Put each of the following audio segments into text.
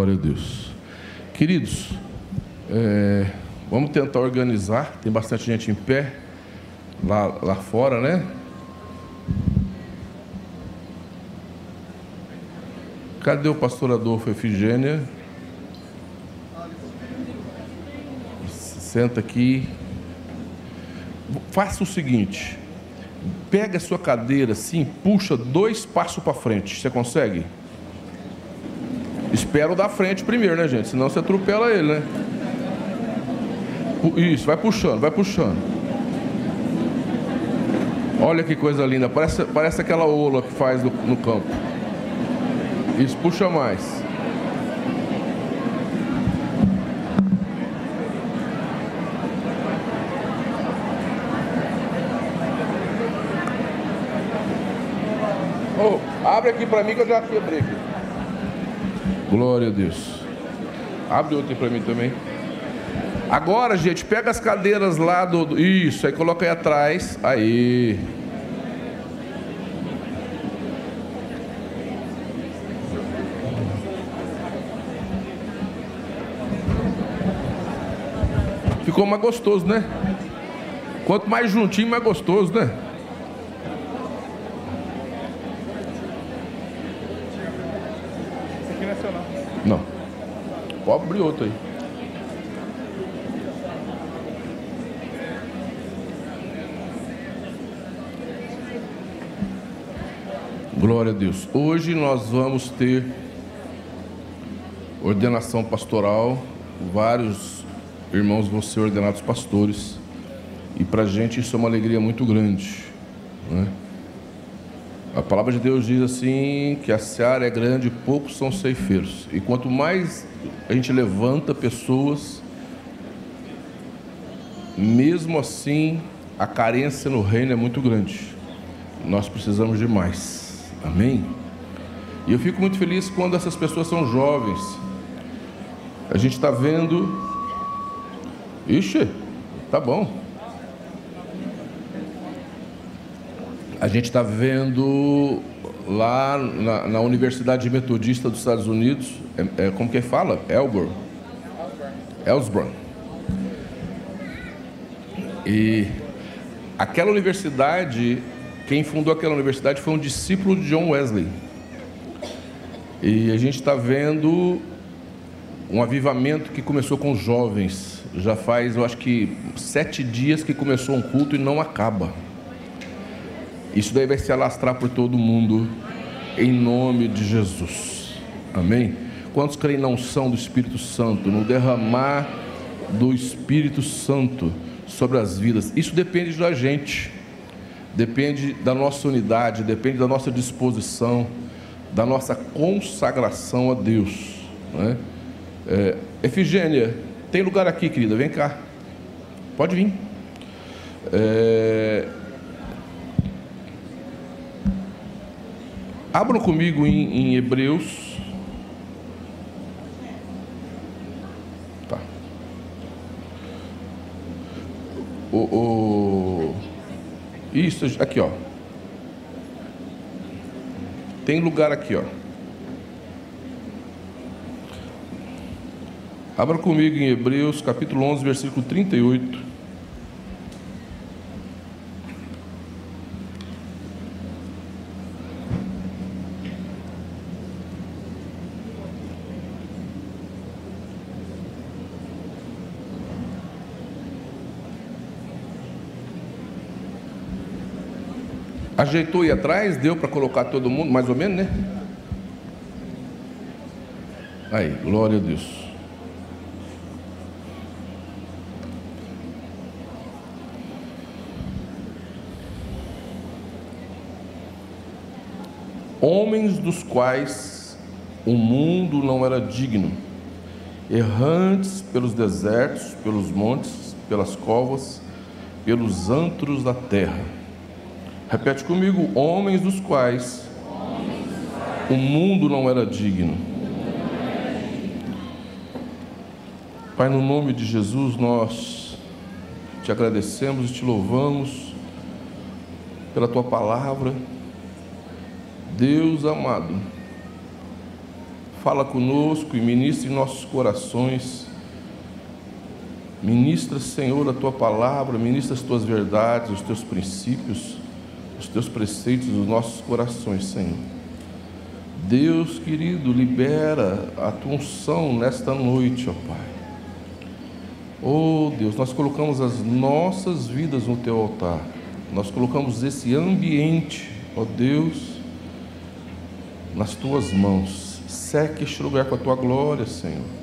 Glória a Deus. Queridos, é, vamos tentar organizar. Tem bastante gente em pé lá, lá fora, né? Cadê o pastor Adolfo Efigênia? Senta aqui. Faça o seguinte: pega a sua cadeira assim, puxa dois passos para frente. Você consegue? Espera o da frente primeiro, né, gente? Senão você atropela ele, né? Isso, vai puxando, vai puxando. Olha que coisa linda. Parece, parece aquela ola que faz no, no campo. Isso, puxa mais. Oh, abre aqui para mim que eu já quebrei. Glória a Deus. Abre outro para mim também. Agora, gente, pega as cadeiras lá do. Isso, aí coloca aí atrás. Aí. Ficou mais gostoso, né? Quanto mais juntinho, mais gostoso, né? Não. Pode abrir outro aí. Glória a Deus. Hoje nós vamos ter ordenação pastoral. Vários irmãos vão ser ordenados pastores. E para a gente isso é uma alegria muito grande. Né? A palavra de Deus diz assim que a seara é grande e poucos são ceifeiros. E quanto mais a gente levanta pessoas, mesmo assim a carência no reino é muito grande. Nós precisamos de mais. Amém? E eu fico muito feliz quando essas pessoas são jovens. A gente está vendo. Ixi, tá bom. A gente está vendo lá na, na, Universidade Metodista dos Estados Unidos, é, é, como que fala? Elbor. Ellsborn. E aquela universidade, quem fundou aquela universidade foi um discípulo de John Wesley. E a gente está vendo um avivamento que começou com jovens. Já faz, eu acho que, sete dias que começou um culto e não acaba. Isso daí vai se alastrar por todo mundo, em nome de Jesus. Amém? Quantos creem na unção do Espírito Santo, no derramar do Espírito Santo sobre as vidas? Isso depende da gente, depende da nossa unidade, depende da nossa disposição, da nossa consagração a Deus. Né? É, Efigênia, tem lugar aqui, querida, vem cá. Pode vir. É, Abram comigo em, em Hebreus. Tá. O, o, isso, aqui, ó. Tem lugar aqui, ó. Abra comigo em Hebreus, capítulo 11, versículo 38. Ajeitou aí atrás, deu para colocar todo mundo, mais ou menos, né? Aí, glória a Deus. Homens dos quais o mundo não era digno, errantes pelos desertos, pelos montes, pelas covas, pelos antros da terra Repete comigo: homens dos quais o mundo não era digno. Pai, no nome de Jesus, nós te agradecemos e te louvamos pela tua palavra. Deus amado, fala conosco e ministra em nossos corações. Ministra, Senhor, a tua palavra, ministra as tuas verdades, os teus princípios, os teus preceitos nos nossos corações, Senhor. Deus querido, libera a tua unção nesta noite, ó Pai. Oh Deus, nós colocamos as nossas vidas no teu altar, nós colocamos esse ambiente, ó Deus, nas tuas mãos. Seque este lugar com a tua glória, Senhor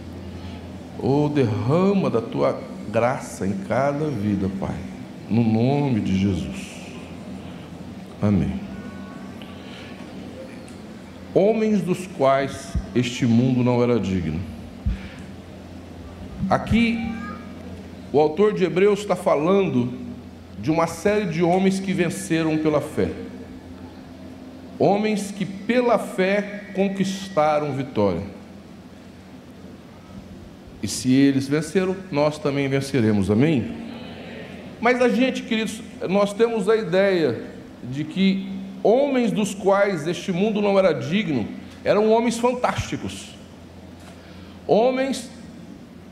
ou derrama da tua graça em cada vida, Pai, no nome de Jesus. Amém. Homens dos quais este mundo não era digno. Aqui, o autor de Hebreus está falando de uma série de homens que venceram pela fé. Homens que pela fé conquistaram vitória. E se eles venceram, nós também venceremos, amém? Mas a gente, queridos, nós temos a ideia de que homens dos quais este mundo não era digno eram homens fantásticos, homens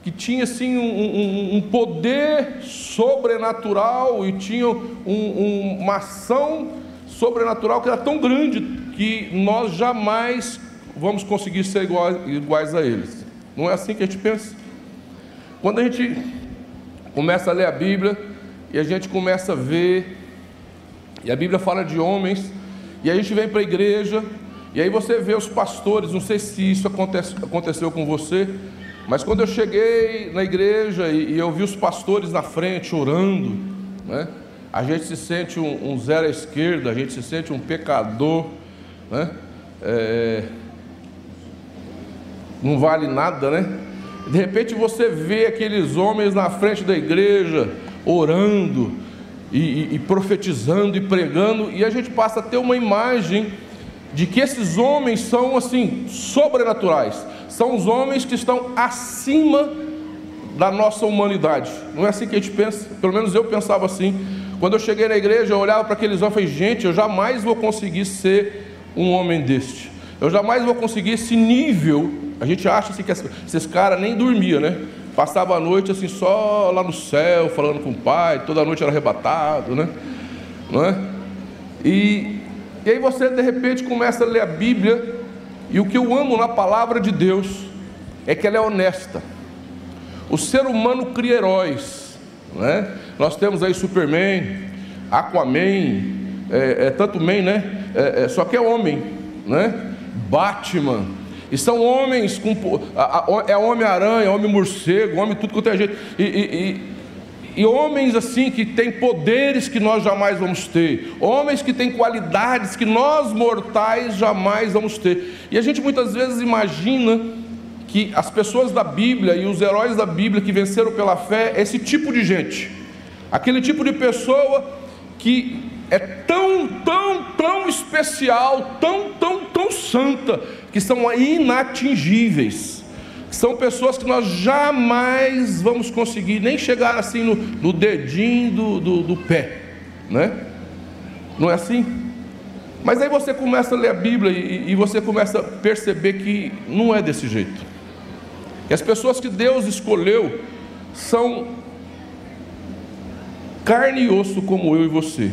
que tinham assim um, um, um poder sobrenatural e tinham um, uma ação sobrenatural que era tão grande que nós jamais vamos conseguir ser iguais, iguais a eles. Não é assim que a gente pensa. Quando a gente começa a ler a Bíblia e a gente começa a ver, e a Bíblia fala de homens, e a gente vem para a igreja, e aí você vê os pastores, não sei se isso acontece, aconteceu com você, mas quando eu cheguei na igreja e, e eu vi os pastores na frente orando, né, a gente se sente um, um zero à esquerda, a gente se sente um pecador, né? É, não vale nada, né? De repente você vê aqueles homens na frente da igreja, orando e, e, e, profetizando e pregando, e a gente passa a ter uma imagem de que esses homens são assim, sobrenaturais, são os homens que estão acima da nossa humanidade. Não é assim que a gente pensa, pelo menos eu pensava assim. Quando eu cheguei na igreja, eu olhava para aqueles homens e falei, gente, eu jamais vou conseguir ser um homem deste. Eu jamais vou conseguir esse nível a gente acha assim que esses caras nem dormiam, né? Passava a noite assim só lá no céu, falando com o pai, toda noite era arrebatado, né? Não é? E, e aí você de repente começa a ler a Bíblia, e o que eu amo na palavra de Deus é que ela é honesta. O ser humano cria heróis, né? Nós temos aí Superman, Aquaman, é, é tanto man, né? É, é, só que é homem, né? Batman, e são homens com. É homem-aranha, homem-morcego, homem tudo quanto é jeito. E, e, e, e, homens assim que têm poderes que nós jamais vamos ter. Homens que têm qualidades que nós mortais jamais vamos ter. E a gente muitas vezes imagina que as pessoas da Bíblia e os heróis da Bíblia que venceram pela fé é esse tipo de gente. Aquele tipo de pessoa que é tão, tão, tão especial, tão, tão, tão santa que são inatingíveis. São pessoas que nós jamais vamos conseguir nem chegar assim no, no dedinho do, do, do pé, né? Não é assim? Mas aí você começa a ler a Bíblia e, e você começa a perceber que não é desse jeito. Que as pessoas que Deus escolheu são carne e osso como eu e você.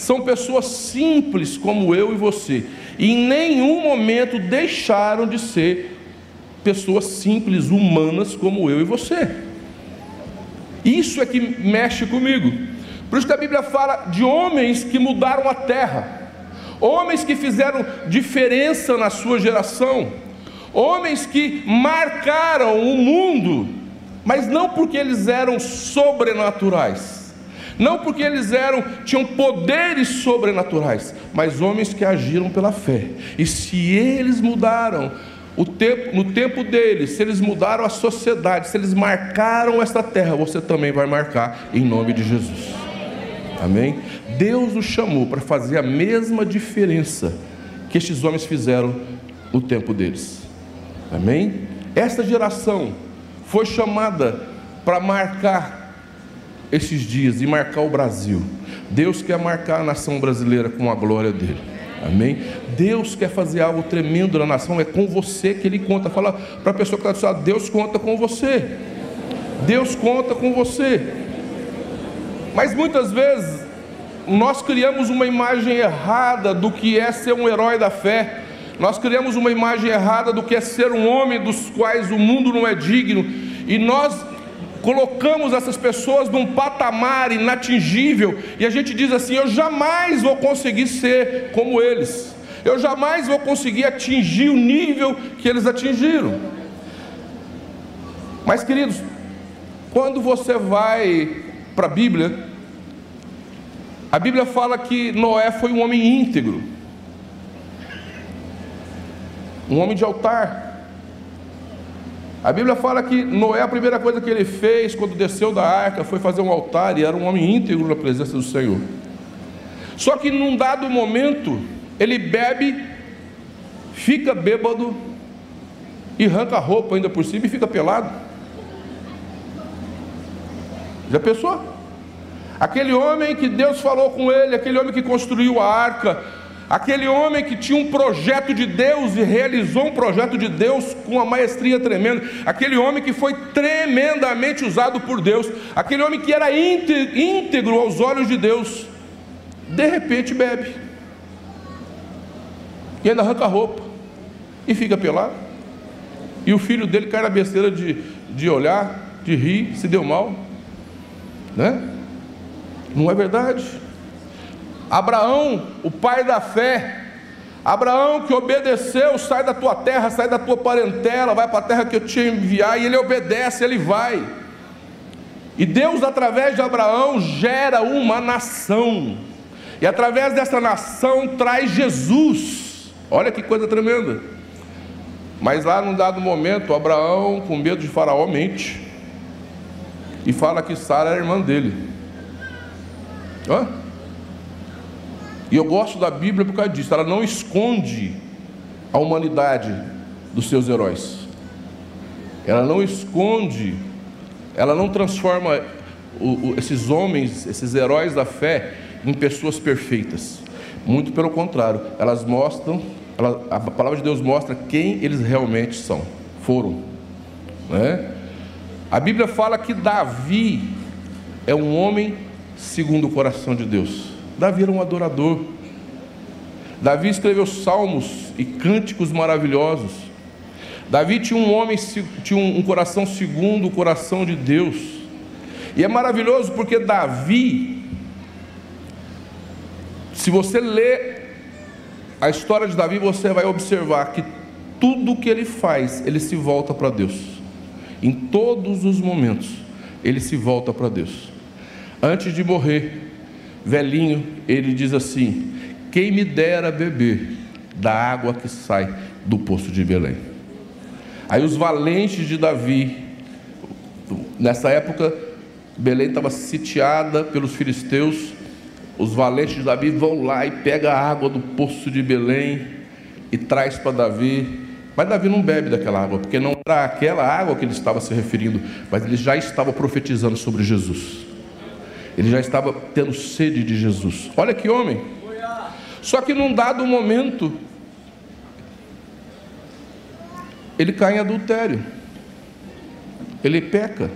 São pessoas simples como eu e você, e em nenhum momento deixaram de ser pessoas simples, humanas como eu e você. Isso é que mexe comigo. Por isso que a Bíblia fala de homens que mudaram a terra, homens que fizeram diferença na sua geração, homens que marcaram o mundo, mas não porque eles eram sobrenaturais não porque eles eram, tinham poderes sobrenaturais, mas homens que agiram pela fé. E se eles mudaram tempo, no tempo deles, se eles mudaram a sociedade, se eles marcaram esta terra, você também vai marcar em nome de Jesus. Amém? Deus os chamou para fazer a mesma diferença que estes homens fizeram no tempo deles. Amém? Esta geração foi chamada para marcar esses dias e marcar o Brasil. Deus quer marcar a nação brasileira com a glória dele. Amém? Deus quer fazer algo tremendo na nação, é com você que Ele conta. Fala para a pessoa que está do seu lado: Deus conta com você. Deus conta com você. Mas muitas vezes nós criamos uma imagem errada do que é ser um herói da fé. Nós criamos uma imagem errada do que é ser um homem dos quais o mundo não é digno. E nós colocamos essas pessoas num patamar inatingível e a gente diz assim: eu jamais vou conseguir ser como eles, eu jamais vou conseguir atingir o nível que eles atingiram. Mas, queridos, quando você vai para a Bíblia, a Bíblia fala que Noé foi um homem íntegro, um homem de altar. A Bíblia fala que Noé, a primeira coisa que ele fez quando desceu da arca foi fazer um altar e era um homem íntegro na presença do Senhor. Só que num dado momento, ele bebe, fica bêbado e arranca a roupa ainda por cima e fica pelado. Já pensou? Aquele homem que Deus falou com ele, aquele homem que construiu a arca, Aquele homem que tinha um projeto de Deus e realizou um projeto de Deus com uma maestria tremenda. Aquele homem que foi tremendamente usado por Deus. Aquele homem que era íntegro aos olhos de Deus. De repente bebe. E ainda arranca a roupa. E fica pelado. E o filho dele cai na besteira de, de olhar, de rir, se deu mal. Né? Não é verdade? Abraão, o pai da fé, Abraão que obedeceu, sai da tua terra, sai da tua parentela, vai para a terra que eu te enviar, e ele obedece, ele vai. E Deus, através de Abraão, gera uma nação, e através dessa nação traz Jesus. Olha que coisa tremenda. Mas lá num dado momento, Abraão, com medo de Faraó, mente e fala que Sara era irmã dele. Hã? E eu gosto da Bíblia por causa disso. Ela não esconde a humanidade dos seus heróis. Ela não esconde, ela não transforma o, o, esses homens, esses heróis da fé, em pessoas perfeitas. Muito pelo contrário, elas mostram, ela, a palavra de Deus mostra quem eles realmente são, foram. Né? A Bíblia fala que Davi é um homem segundo o coração de Deus. Davi era um adorador. Davi escreveu salmos e cânticos maravilhosos. Davi tinha um homem, tinha um coração segundo o coração de Deus. E é maravilhoso porque Davi, se você ler a história de Davi, você vai observar que tudo que ele faz, ele se volta para Deus. Em todos os momentos, ele se volta para Deus. Antes de morrer, velhinho, ele diz assim: Quem me dera beber da água que sai do poço de Belém. Aí os valentes de Davi, nessa época, Belém estava sitiada pelos filisteus. Os valentes de Davi vão lá e pega a água do poço de Belém e traz para Davi. Mas Davi não bebe daquela água, porque não era aquela água que ele estava se referindo, mas ele já estava profetizando sobre Jesus. Ele já estava tendo sede de Jesus. Olha que homem. Só que num dado momento, ele cai em adultério. Ele peca.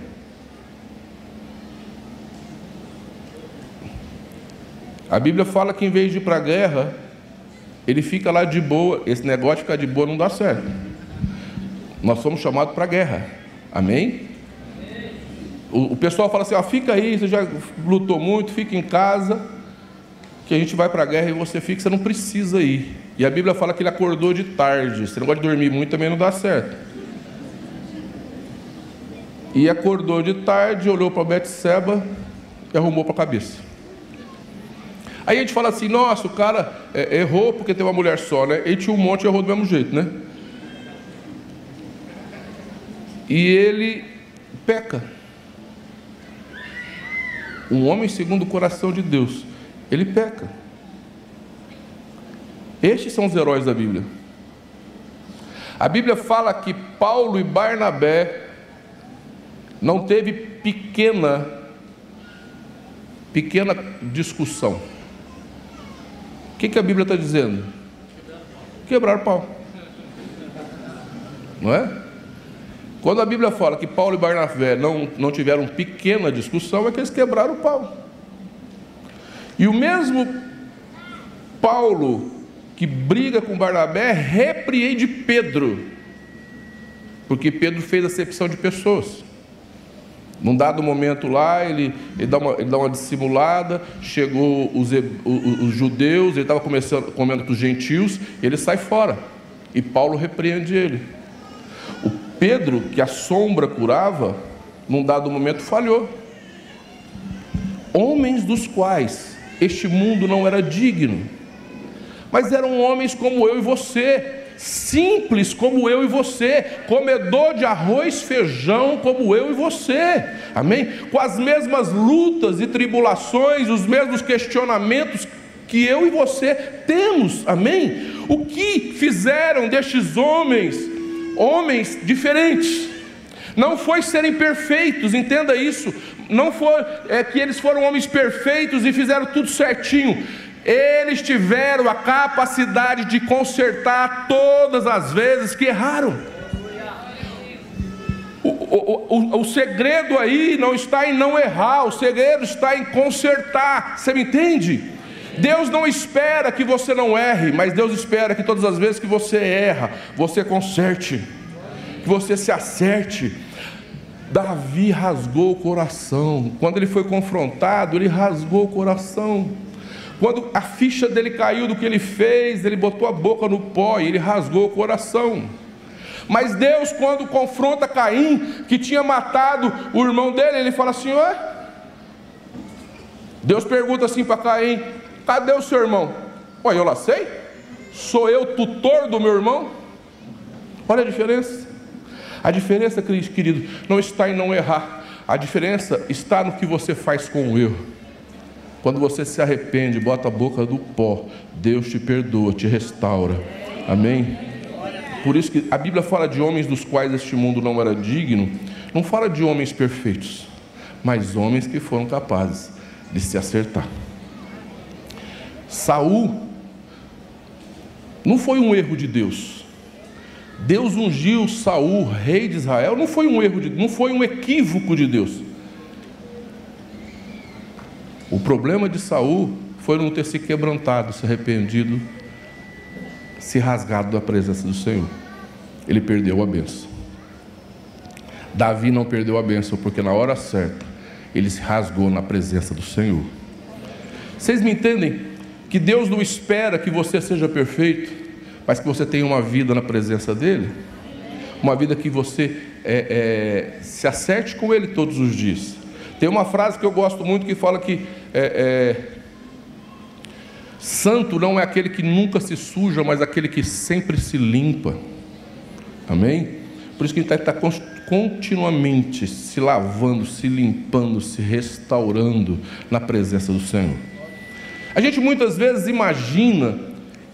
A Bíblia fala que em vez de ir para a guerra, ele fica lá de boa. Esse negócio de ficar de boa não dá certo. Nós somos chamados para a guerra. Amém? O, o pessoal fala assim: ó, fica aí, você já lutou muito, fica em casa, que a gente vai para a guerra e você fica, você não precisa ir. E a Bíblia fala que ele acordou de tarde. Você não gosta de dormir muito, também não dá certo. E acordou de tarde, olhou para Betseba e arrumou para a cabeça. Aí a gente fala assim, nossa, o cara é, errou porque tem uma mulher só, né? Ele tinha um monte e errou do mesmo jeito, né? E ele peca um homem segundo o coração de Deus, ele peca. Estes são os heróis da Bíblia. A Bíblia fala que Paulo e Barnabé não teve pequena pequena discussão. O que, que a Bíblia está dizendo? Quebrar pau. Não é? Quando a Bíblia fala que Paulo e Barnabé não, não tiveram pequena discussão, é que eles quebraram o pau. E o mesmo Paulo que briga com Barnabé repreende Pedro, porque Pedro fez acepção de pessoas. Num dado momento lá, ele, ele, dá, uma, ele dá uma dissimulada, chegou os, os, os judeus, ele estava comendo com os gentios, ele sai fora. E Paulo repreende ele. Pedro, que a sombra curava, num dado momento falhou. Homens dos quais este mundo não era digno, mas eram homens como eu e você, simples como eu e você, comedor de arroz, feijão como eu e você, amém? Com as mesmas lutas e tribulações, os mesmos questionamentos que eu e você temos, amém? O que fizeram destes homens, homens diferentes? Não foi serem perfeitos, entenda isso. Não foi é, que eles foram homens perfeitos e fizeram tudo certinho eles tiveram a capacidade de consertar todas as vezes que erraram. O, o, o, o, segredo aí não está em não errar, o segredo está em consertar. Você me entende? Deus não espera que você não erre, mas Deus espera que todas as vezes que você erra, você conserte, que você se acerte. Davi rasgou o coração, quando ele foi confrontado, ele rasgou o coração. Quando a ficha dele caiu do que ele fez, ele botou a boca no pó e ele rasgou o coração. Mas Deus, quando confronta Caim, que tinha matado o irmão dele, ele fala assim: Ué? Deus pergunta assim para Caim: Cadê o seu irmão? Ué, eu lá sei? Sou eu tutor do meu irmão? Olha a diferença. A diferença, querido, não está em não errar. A diferença está no que você faz com o erro. Quando você se arrepende, bota a boca do pó, Deus te perdoa, te restaura. Amém? Por isso que a Bíblia fala de homens dos quais este mundo não era digno, não fala de homens perfeitos, mas homens que foram capazes de se acertar. Saul não foi um erro de Deus. Deus ungiu Saul, rei de Israel, não foi um erro de, não foi um equívoco de Deus. O problema de Saul foi não ter se quebrantado, se arrependido, se rasgado da presença do Senhor. Ele perdeu a bênção. Davi não perdeu a bênção, porque na hora certa ele se rasgou na presença do Senhor. Vocês me entendem que Deus não espera que você seja perfeito, mas que você tenha uma vida na presença dEle? Uma vida que você é, é, se acerte com Ele todos os dias. Tem uma frase que eu gosto muito que fala que é, é, santo não é aquele que nunca se suja, mas aquele que sempre se limpa. Amém? Por isso que a gente está tá continuamente se lavando, se limpando, se restaurando na presença do Senhor. A gente muitas vezes imagina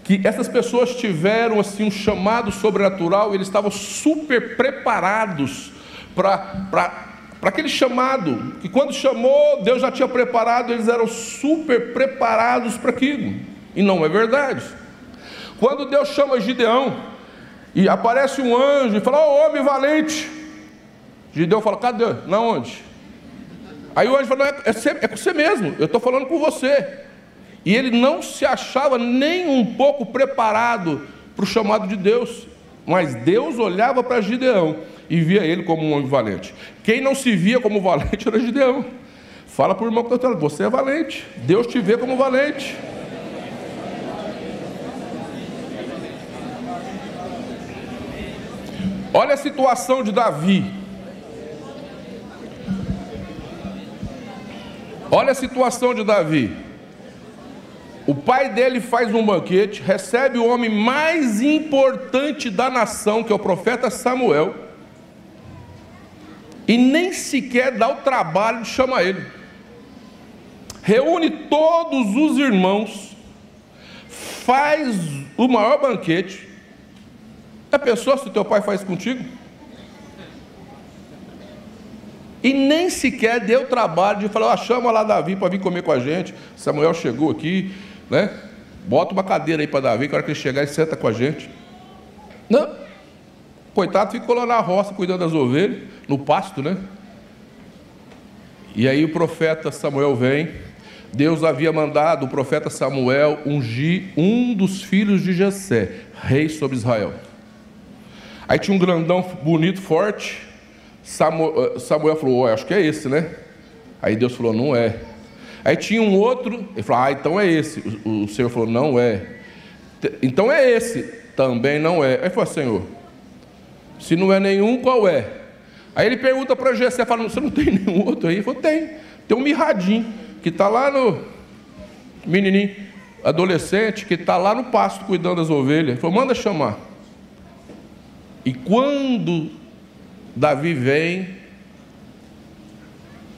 que essas pessoas tiveram assim um chamado sobrenatural eles estavam super preparados para para aquele chamado, que quando chamou, Deus já tinha preparado, eles eram super preparados para aquilo, e não é verdade. Quando Deus chama Gideão, e aparece um anjo e fala: Ô oh, homem valente, Gideão fala: Cadê? Na onde? Aí o anjo fala: é, é, é com você mesmo, eu estou falando com você. E ele não se achava nem um pouco preparado para o chamado de Deus, mas Deus olhava para Gideão e via ele como um homem valente. Quem não se via como valente era Gideão. Fala para o irmão que está você é valente. Deus te vê como valente. Olha a situação de Davi. Olha a situação de Davi. O pai dele faz um banquete, recebe o homem mais importante da nação, que é o profeta Samuel e nem sequer dá o trabalho de chamar ele. Reúne todos os irmãos, faz o maior banquete. Já pensou se teu pai faz contigo? E nem sequer deu o trabalho de falar, ah, chama lá Davi para vir comer com a gente. Samuel chegou aqui, né? Bota uma cadeira aí para Davi, que a hora que ele chegar, ele senta com a gente. Não. Coitado ficou lá na roça cuidando das ovelhas, no pasto, né? E aí o profeta Samuel vem. Deus havia mandado o profeta Samuel ungir um dos filhos de Jessé, rei sobre Israel. Aí tinha um grandão bonito, forte. Samuel, Samuel falou: Acho que é esse, né? Aí Deus falou: Não é. Aí tinha um outro, ele falou: Ah, então é esse. O, o Senhor falou: Não é. Então é esse. Também não é. Aí falou: Senhor, se não é nenhum, qual é? Aí ele pergunta para Jessé, fala: Você não tem nenhum outro aí? Ele falou: Tem. Tem um mirradinho, que está lá no. Menininho, adolescente, que está lá no pasto cuidando das ovelhas. Ele falou: Manda chamar. E quando Davi vem,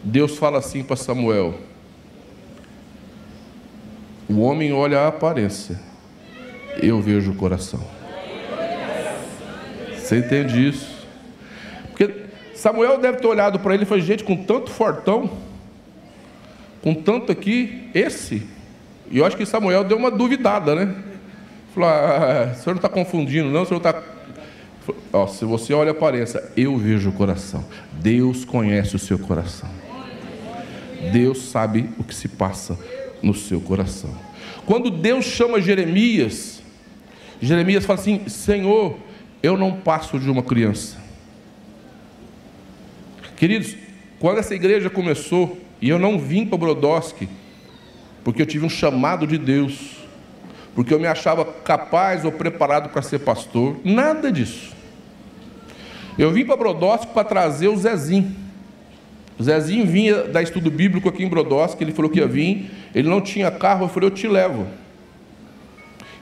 Deus fala assim para Samuel: o homem olha a aparência, eu vejo o coração. Você entende isso? Porque Samuel deve ter olhado para ele e falou: gente, com tanto fortão, com tanto aqui, esse. E eu acho que Samuel deu uma duvidada, né? Falou: ah, o senhor não está confundindo, não, o senhor está. Ó, se você olha a aparência, eu vejo o coração. Deus conhece o seu coração. Deus sabe o que se passa no seu coração. Quando Deus chama Jeremias, Jeremias fala assim: Senhor, eu não passo de uma criança. Queridos, quando essa igreja começou, e eu não vim para Brodowski, porque eu tive um chamado de Deus, porque eu me achava capaz ou preparado para ser pastor, nada disso. Eu vim para Brodowski para trazer o Zezinho. O Zezinho vinha dar estudo bíblico aqui em Brodowski, ele falou que ia vir, ele não tinha carro, eu falei, eu te levo.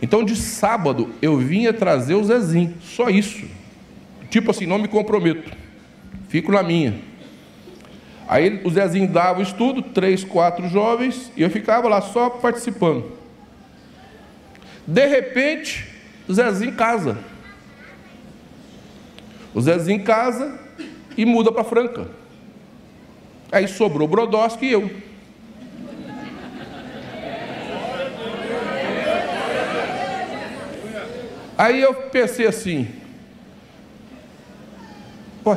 Então de sábado eu vinha trazer o Zezinho, só isso. Tipo assim, não me comprometo, fico na minha. Aí o Zezinho dava o estudo, três, quatro jovens, e eu ficava lá só participando. De repente, o Zezinho casa. O Zezinho casa e muda para Franca. Aí sobrou Brodowski e eu. Aí eu pensei assim, Pô,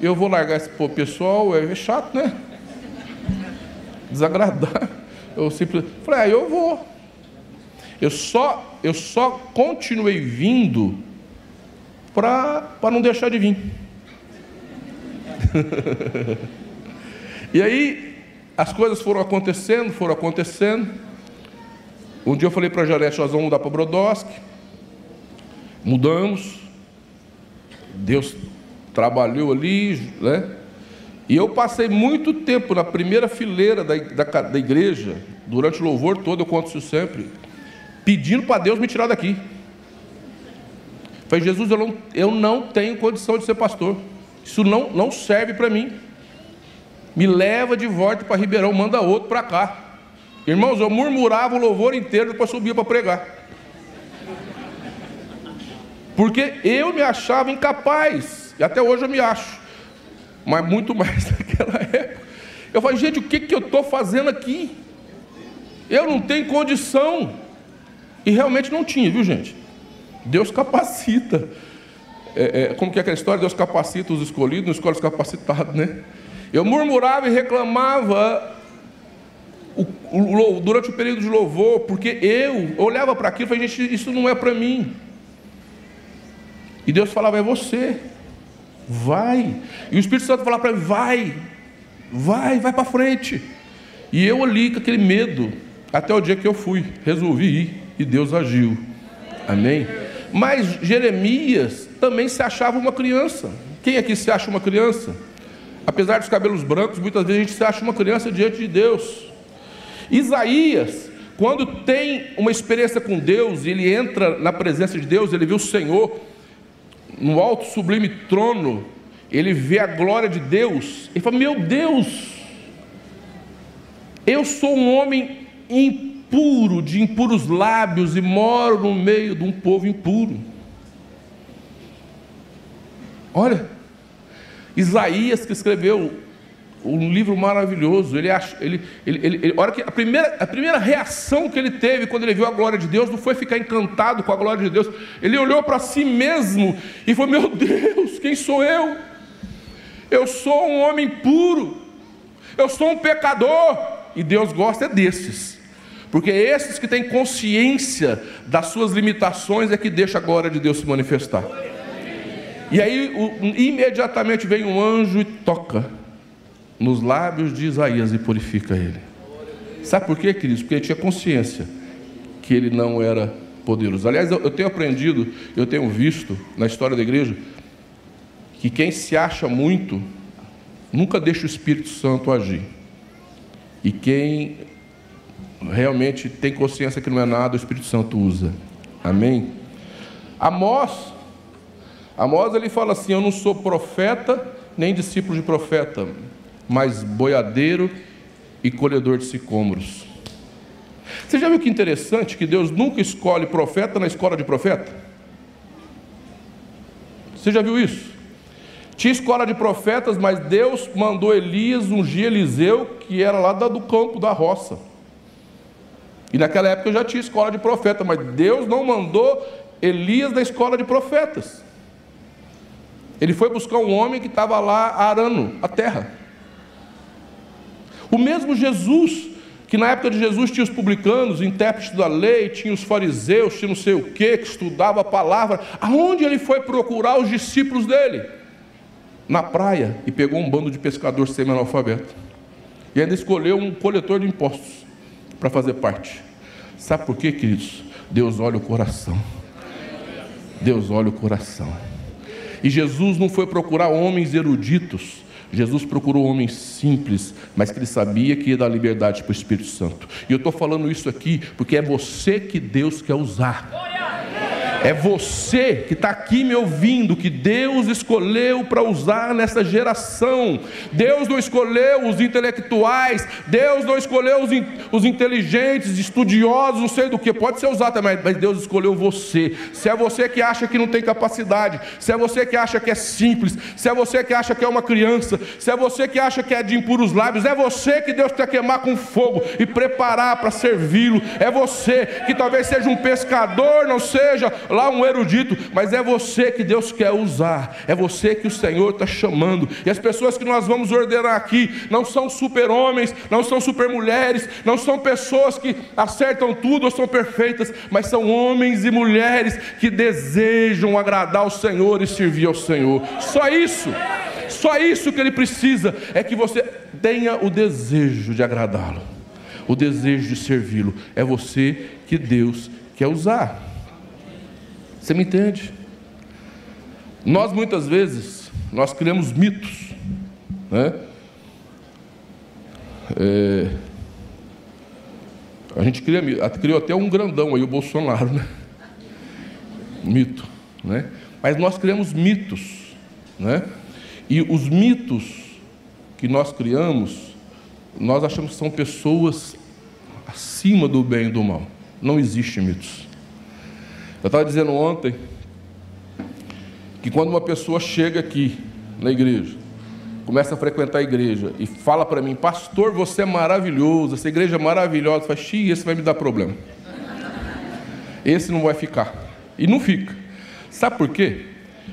eu vou largar esse pô, pessoal, é chato, né? Desagradável. Eu simplesmente falei, ah, eu vou. Eu só, eu só continuei vindo para não deixar de vir. E aí as coisas foram acontecendo, foram acontecendo. Um dia eu falei para Janete, nós vamos mudar para Brodowski. Mudamos. Deus trabalhou ali, né? E eu passei muito tempo na primeira fileira da, da, da igreja, durante o louvor todo, eu conto isso sempre, pedindo para Deus me tirar daqui. Falei, Jesus, eu não, eu não tenho condição de ser pastor. Isso não, não serve para mim me leva de volta para Ribeirão, manda outro para cá. Irmãos, eu murmurava o louvor inteiro, depois subia para pregar. Porque eu me achava incapaz, e até hoje eu me acho, mas muito mais naquela época. Eu falei, gente, o que, que eu estou fazendo aqui? Eu não tenho condição. E realmente não tinha, viu gente? Deus capacita. É, é, como que é aquela história? Deus capacita os escolhidos, não escolhe os capacitados, né? Eu murmurava e reclamava durante o período de louvor, porque eu olhava para aquilo e falei, gente, isso não é para mim. E Deus falava, é você. Vai. E o Espírito Santo falava para mim, vai, vai, vai para frente. E eu ali com aquele medo, até o dia que eu fui, resolvi ir, e Deus agiu. Amém? Mas Jeremias também se achava uma criança. Quem aqui se acha uma criança? Apesar dos cabelos brancos, muitas vezes a gente se acha uma criança diante de Deus. Isaías, quando tem uma experiência com Deus, ele entra na presença de Deus, ele vê o Senhor no alto sublime trono, ele vê a glória de Deus, ele fala: Meu Deus, eu sou um homem impuro, de impuros lábios, e moro no meio de um povo impuro. Olha, Isaías, que escreveu um livro maravilhoso. Ele, acha, ele, ele, ele, ele, hora que a, primeira, a primeira reação que ele teve quando ele viu a glória de Deus não foi ficar encantado com a glória de Deus. Ele olhou para si mesmo e falou: Meu Deus, quem sou eu? Eu sou um homem puro, eu sou um pecador. E Deus gosta desses. Porque é esses que têm consciência das suas limitações é que deixa a glória de Deus se manifestar. E aí, o, imediatamente vem um anjo e toca nos lábios de Isaías e purifica ele. Sabe por quê, queridos? Porque ele tinha consciência que ele não era poderoso. Aliás, eu, eu tenho aprendido, eu tenho visto na história da igreja, que quem se acha muito nunca deixa o Espírito Santo agir. E quem realmente tem consciência que não é nada, o Espírito Santo usa. Amém? Amós, Amós ele fala assim: Eu não sou profeta, nem discípulo de profeta, mas boiadeiro e colhedor de sicômoros. Você já viu que interessante que Deus nunca escolhe profeta na escola de profeta? Você já viu isso? Tinha escola de profetas, mas Deus mandou Elias ungir Eliseu, que era lá do campo da roça. E naquela época já tinha escola de profeta, mas Deus não mandou Elias da escola de profetas. Ele foi buscar um homem que estava lá arando a terra. O mesmo Jesus, que na época de Jesus tinha os publicanos, intérpretes da lei, tinha os fariseus, tinha não sei o que, que estudava a palavra, aonde ele foi procurar os discípulos dele? Na praia, e pegou um bando de pescadores semi-analfabeto. E ainda escolheu um coletor de impostos para fazer parte. Sabe por quê, queridos? Deus olha o coração. Deus olha o coração. E Jesus não foi procurar homens eruditos, Jesus procurou homens simples, mas que ele sabia que ia dar liberdade para o Espírito Santo. E eu estou falando isso aqui porque é você que Deus quer usar. É você que está aqui me ouvindo, que Deus escolheu para usar nessa geração. Deus não escolheu os intelectuais, Deus não escolheu os, in, os inteligentes, estudiosos, não sei do que, pode ser usado também, mas Deus escolheu você. Se é você que acha que não tem capacidade, se é você que acha que é simples, se é você que acha que é uma criança, se é você que acha que é de impuros lábios, é você que Deus quer queimar com fogo e preparar para servi-lo. É você que talvez seja um pescador, não seja lá um erudito, mas é você que Deus quer usar, é você que o Senhor está chamando. E as pessoas que nós vamos ordenar aqui não são super-homens, não são super-mulheres, não são pessoas que acertam tudo ou são perfeitas, mas são homens e mulheres que desejam agradar ao Senhor e servir ao Senhor. Só isso. Só isso que ele precisa é que você tenha o desejo de agradá-lo, o desejo de servi-lo. É você que Deus quer usar. Você me entende? Nós muitas vezes nós criamos mitos, né? É, a gente cria, criou até um grandão aí, o Bolsonaro, né? Mito, né? Mas nós criamos mitos, né? E os mitos que nós criamos, nós achamos que são pessoas acima do bem e do mal. Não existe mitos. Eu estava dizendo ontem que quando uma pessoa chega aqui na igreja, começa a frequentar a igreja e fala para mim, pastor, você é maravilhoso, essa igreja é maravilhosa, faz xixi, esse vai me dar problema. Esse não vai ficar. E não fica. Sabe por quê?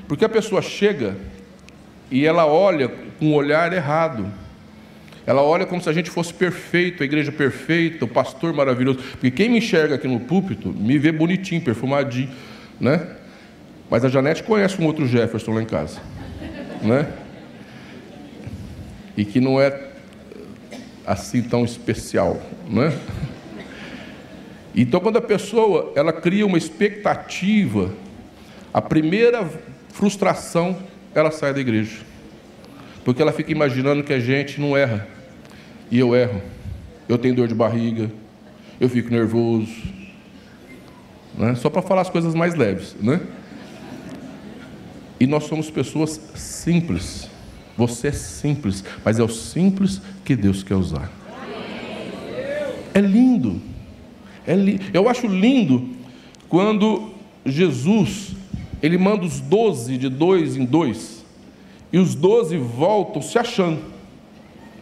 Porque a pessoa chega e ela olha com um olhar errado. Ela olha como se a gente fosse perfeito, a igreja perfeita, o pastor maravilhoso. Porque quem me enxerga aqui no púlpito me vê bonitinho, perfumadinho, né? Mas a Janete conhece um outro Jefferson lá em casa, né? E que não é assim tão especial, né? Então, quando a pessoa ela cria uma expectativa, a primeira frustração ela sai da igreja. Porque ela fica imaginando que a gente não erra. E eu erro. Eu tenho dor de barriga. Eu fico nervoso. Né? Só para falar as coisas mais leves. Né? E nós somos pessoas simples. Você é simples, mas é o simples que Deus quer usar. É lindo. É li... Eu acho lindo quando Jesus ele manda os doze de dois em dois e os doze voltam se achando.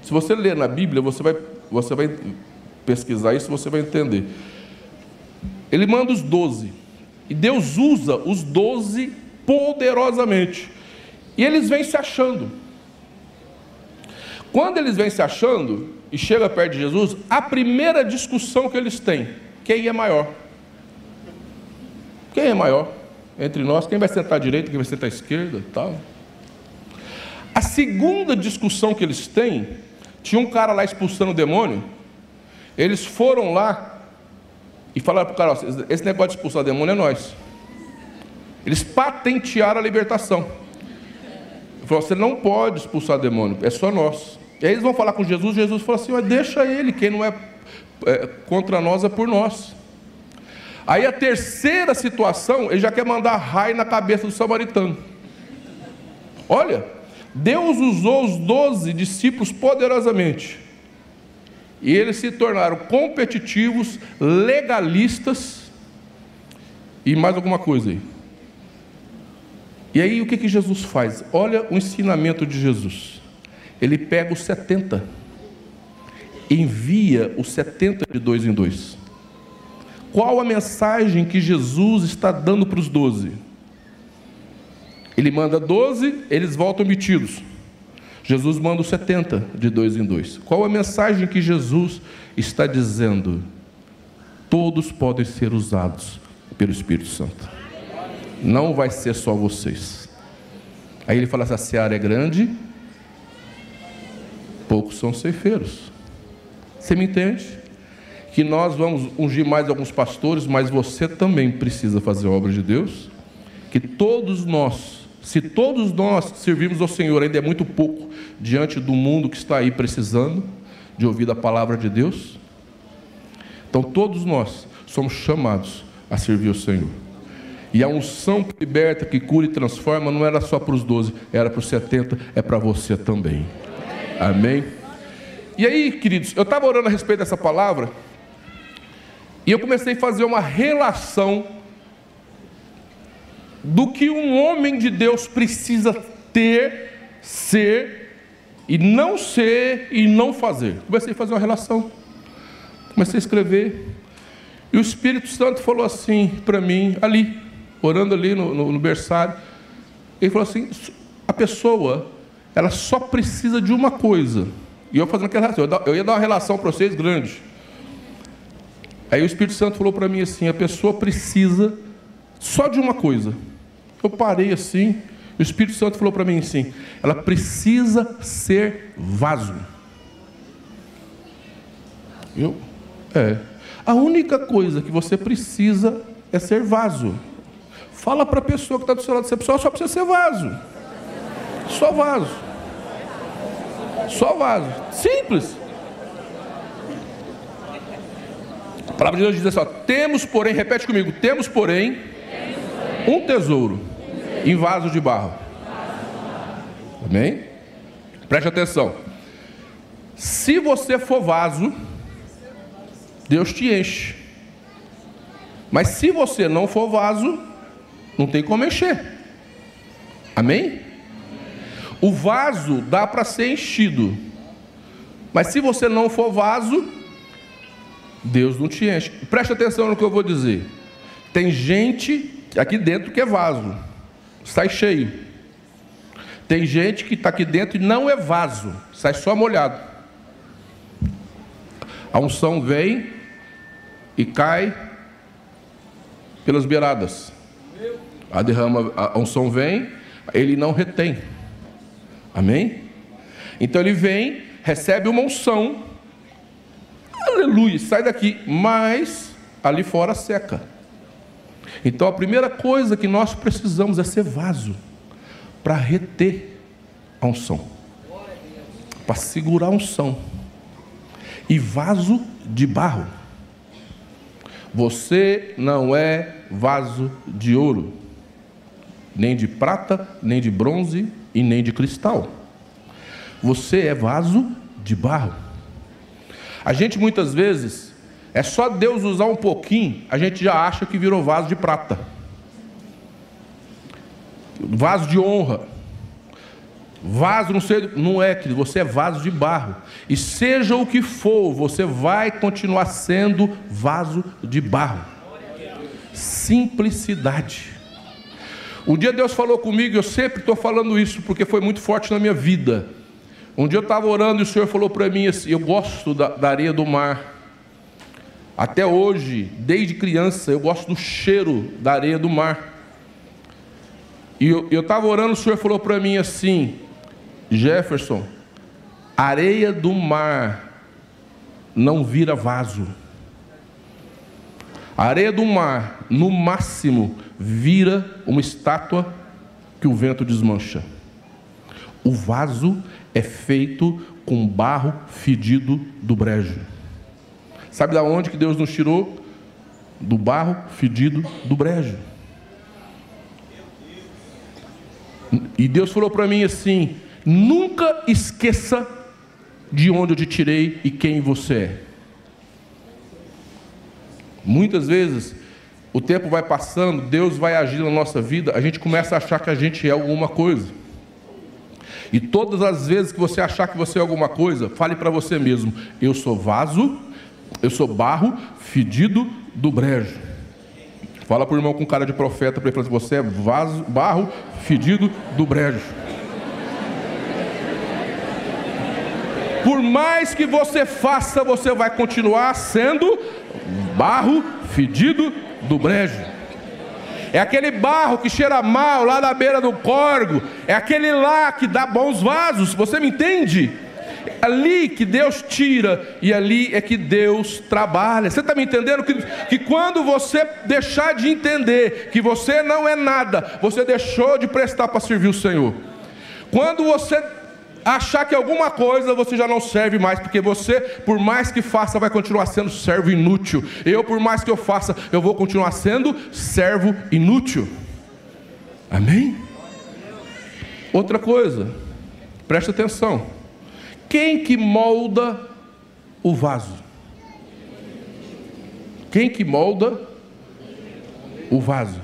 Se você ler na Bíblia, você vai, você vai pesquisar isso, você vai entender. Ele manda os doze. E Deus usa os doze poderosamente. E eles vêm se achando. Quando eles vêm se achando e chega perto de Jesus, a primeira discussão que eles têm, quem é maior? Quem é maior entre nós? Quem vai sentar à direita, quem vai sentar à esquerda, tal. A segunda discussão que eles têm, tinha um cara lá expulsando o demônio. Eles foram lá e falaram para o cara: esse negócio de expulsar o demônio é nós. Eles patentearam a libertação. Falou: você não pode expulsar o demônio, é só nós. E aí eles vão falar com Jesus. Jesus falou assim: deixa ele, quem não é, é contra nós é por nós. Aí a terceira situação, ele já quer mandar raio na cabeça do samaritano. Olha, Deus usou os doze discípulos poderosamente. E eles se tornaram competitivos, legalistas e mais alguma coisa aí. E aí o que, que Jesus faz? Olha o ensinamento de Jesus. Ele pega os 70, envia os 70 de dois em dois. Qual a mensagem que Jesus está dando para os doze? Ele manda 12, eles voltam metidos. Jesus manda os 70 de dois em dois. Qual a mensagem que Jesus está dizendo? Todos podem ser usados pelo Espírito Santo. Não vai ser só vocês. Aí ele fala assim: a seara é grande, poucos são ceifeiros. Você me entende? que nós vamos ungir mais alguns pastores, mas você também precisa fazer a obra de Deus. Que todos nós, se todos nós servirmos ao Senhor, ainda é muito pouco diante do mundo que está aí precisando de ouvir a palavra de Deus. Então todos nós somos chamados a servir ao Senhor. E a unção que liberta, que cura e transforma, não era só para os doze, era para os setenta, é para você também. Amém? E aí, queridos, eu estava orando a respeito dessa palavra. E eu comecei a fazer uma relação do que um homem de Deus precisa ter, ser e não ser e não fazer. Comecei a fazer uma relação. Comecei a escrever. E o Espírito Santo falou assim para mim, ali, orando ali no, no, no berçário. Ele falou assim: a pessoa, ela só precisa de uma coisa. E eu fazendo aquela relação, eu ia dar uma relação para vocês grande. Aí o Espírito Santo falou para mim assim: a pessoa precisa só de uma coisa. Eu parei assim, o Espírito Santo falou para mim assim: ela precisa ser vaso. Eu? É. A única coisa que você precisa é ser vaso. Fala para a pessoa que está do seu lado, você só precisa ser vaso. Só vaso. Só vaso. Simples. A palavra de Deus diz assim: ó, temos, porém, repete comigo, temos, porém, um tesouro em vaso de barro. Amém? Preste atenção. Se você for vaso, Deus te enche. Mas se você não for vaso, não tem como encher. Amém? O vaso dá para ser enchido. Mas se você não for vaso, Deus não te enche. Preste atenção no que eu vou dizer. Tem gente aqui dentro que é vaso, sai cheio. Tem gente que está aqui dentro e não é vaso, sai só molhado. A unção vem e cai pelas beiradas. A derrama, a unção vem, ele não retém. Amém? Então ele vem, recebe uma unção aleluia, sai daqui, mas ali fora seca. Então a primeira coisa que nós precisamos é ser vaso para reter a unção, para segurar a unção, e vaso de barro. Você não é vaso de ouro, nem de prata, nem de bronze e nem de cristal. Você é vaso de barro. A gente muitas vezes, é só Deus usar um pouquinho, a gente já acha que virou vaso de prata, vaso de honra. Vaso não, sei, não é, querido, você é vaso de barro. E seja o que for, você vai continuar sendo vaso de barro. Simplicidade. Um dia Deus falou comigo, eu sempre estou falando isso porque foi muito forte na minha vida. Um dia eu estava orando e o Senhor falou para mim assim: Eu gosto da, da areia do mar. Até hoje, desde criança, eu gosto do cheiro da areia do mar. E eu estava orando, o Senhor falou para mim assim: Jefferson, areia do mar não vira vaso. A areia do mar, no máximo, vira uma estátua que o vento desmancha. O vaso é feito com barro fedido do brejo. Sabe da onde que Deus nos tirou? Do barro fedido do brejo. E Deus falou para mim assim: nunca esqueça de onde eu te tirei e quem você é. Muitas vezes o tempo vai passando, Deus vai agir na nossa vida, a gente começa a achar que a gente é alguma coisa. E todas as vezes que você achar que você é alguma coisa, fale para você mesmo: eu sou vaso, eu sou barro fedido do brejo. Fala para o irmão com cara de profeta para ele falar assim, você é vaso, barro fedido do brejo. Por mais que você faça, você vai continuar sendo barro fedido do brejo. É aquele barro que cheira mal lá na beira do corgo. É aquele lá que dá bons vasos. Você me entende? Ali que Deus tira e ali é que Deus trabalha. Você está me entendendo? Que, que quando você deixar de entender que você não é nada, você deixou de prestar para servir o Senhor. Quando você achar que alguma coisa você já não serve mais, porque você, por mais que faça, vai continuar sendo servo inútil. Eu, por mais que eu faça, eu vou continuar sendo servo inútil. Amém? Outra coisa, presta atenção. Quem que molda o vaso? Quem que molda o vaso?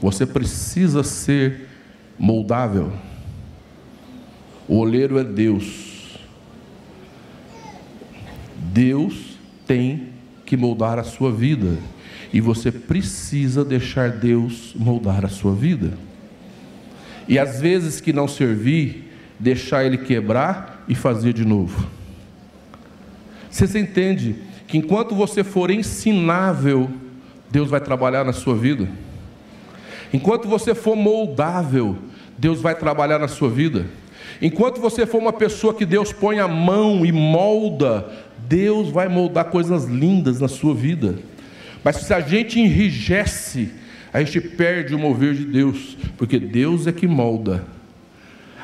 Você precisa ser moldável. O oleiro é Deus. Deus tem que moldar a sua vida. E você precisa deixar Deus moldar a sua vida. E às vezes que não servir, deixar ele quebrar e fazer de novo. Você entende que enquanto você for ensinável, Deus vai trabalhar na sua vida? Enquanto você for moldável, Deus vai trabalhar na sua vida. Enquanto você for uma pessoa que Deus põe a mão e molda, Deus vai moldar coisas lindas na sua vida. Mas se a gente enrijece, a gente perde o mover de Deus, porque Deus é que molda.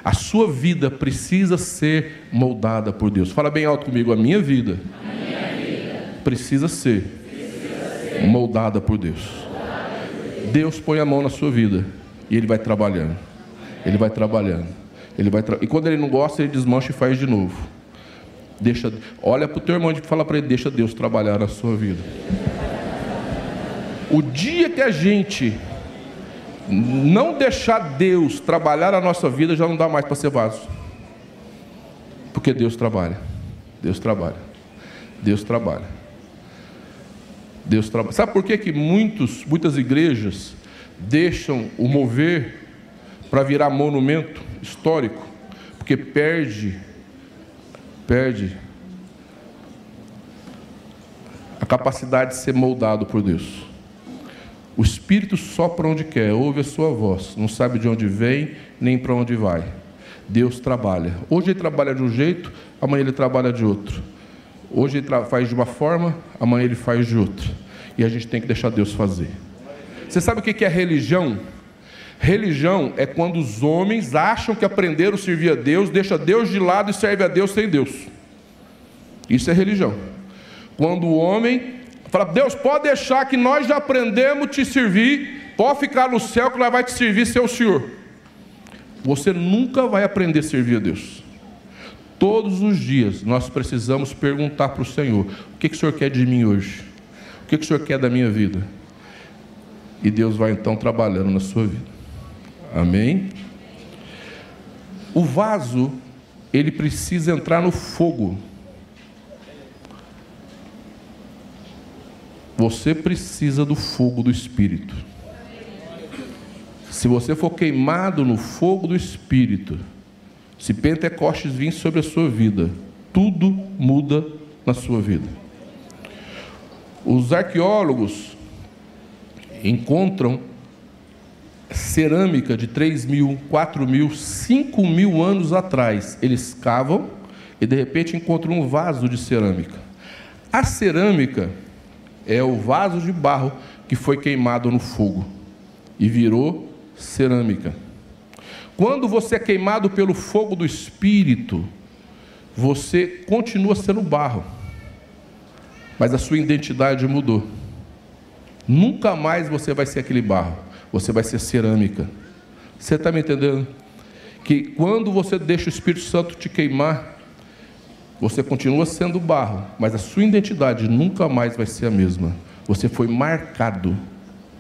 A sua vida precisa ser moldada por Deus. Fala bem alto comigo, a minha vida, a minha vida precisa, ser precisa ser moldada por Deus. Deus põe a mão na sua vida e Ele vai trabalhando. Ele vai trabalhando. Ele vai tra... E quando ele não gosta, ele desmancha e faz de novo. Deixa, olha para o teu irmão e fala para ele: deixa Deus trabalhar na sua vida. O dia que a gente não deixar Deus trabalhar a nossa vida, já não dá mais para ser vaso. Porque Deus trabalha. Deus trabalha. Deus trabalha. Deus trabalha. Sabe por que, que muitos, muitas igrejas deixam o mover para virar monumento histórico? Porque perde, perde a capacidade de ser moldado por Deus. O Espírito sopra onde quer, ouve a sua voz, não sabe de onde vem nem para onde vai. Deus trabalha. Hoje ele trabalha de um jeito, amanhã ele trabalha de outro. Hoje ele faz de uma forma, amanhã ele faz de outra. E a gente tem que deixar Deus fazer. Você sabe o que é religião? Religião é quando os homens acham que aprenderam a servir a Deus, deixa Deus de lado e serve a Deus sem Deus. Isso é religião. Quando o homem fala, Deus, pode deixar que nós já aprendemos te servir, pode ficar no céu que nós vai te servir, seu Senhor. Você nunca vai aprender a servir a Deus. Todos os dias nós precisamos perguntar para o Senhor: o que, que o Senhor quer de mim hoje? O que, que o Senhor quer da minha vida? E Deus vai então trabalhando na sua vida. Amém? O vaso, ele precisa entrar no fogo. Você precisa do fogo do Espírito. Se você for queimado no fogo do Espírito, se Pentecostes vir sobre a sua vida, tudo muda na sua vida. Os arqueólogos encontram cerâmica de 3 mil, 4 mil, 5 mil anos atrás. Eles cavam e de repente encontram um vaso de cerâmica. A cerâmica é o vaso de barro que foi queimado no fogo e virou cerâmica. Quando você é queimado pelo fogo do Espírito, você continua sendo barro, mas a sua identidade mudou. Nunca mais você vai ser aquele barro, você vai ser cerâmica. Você está me entendendo? Que quando você deixa o Espírito Santo te queimar, você continua sendo barro, mas a sua identidade nunca mais vai ser a mesma. Você foi marcado,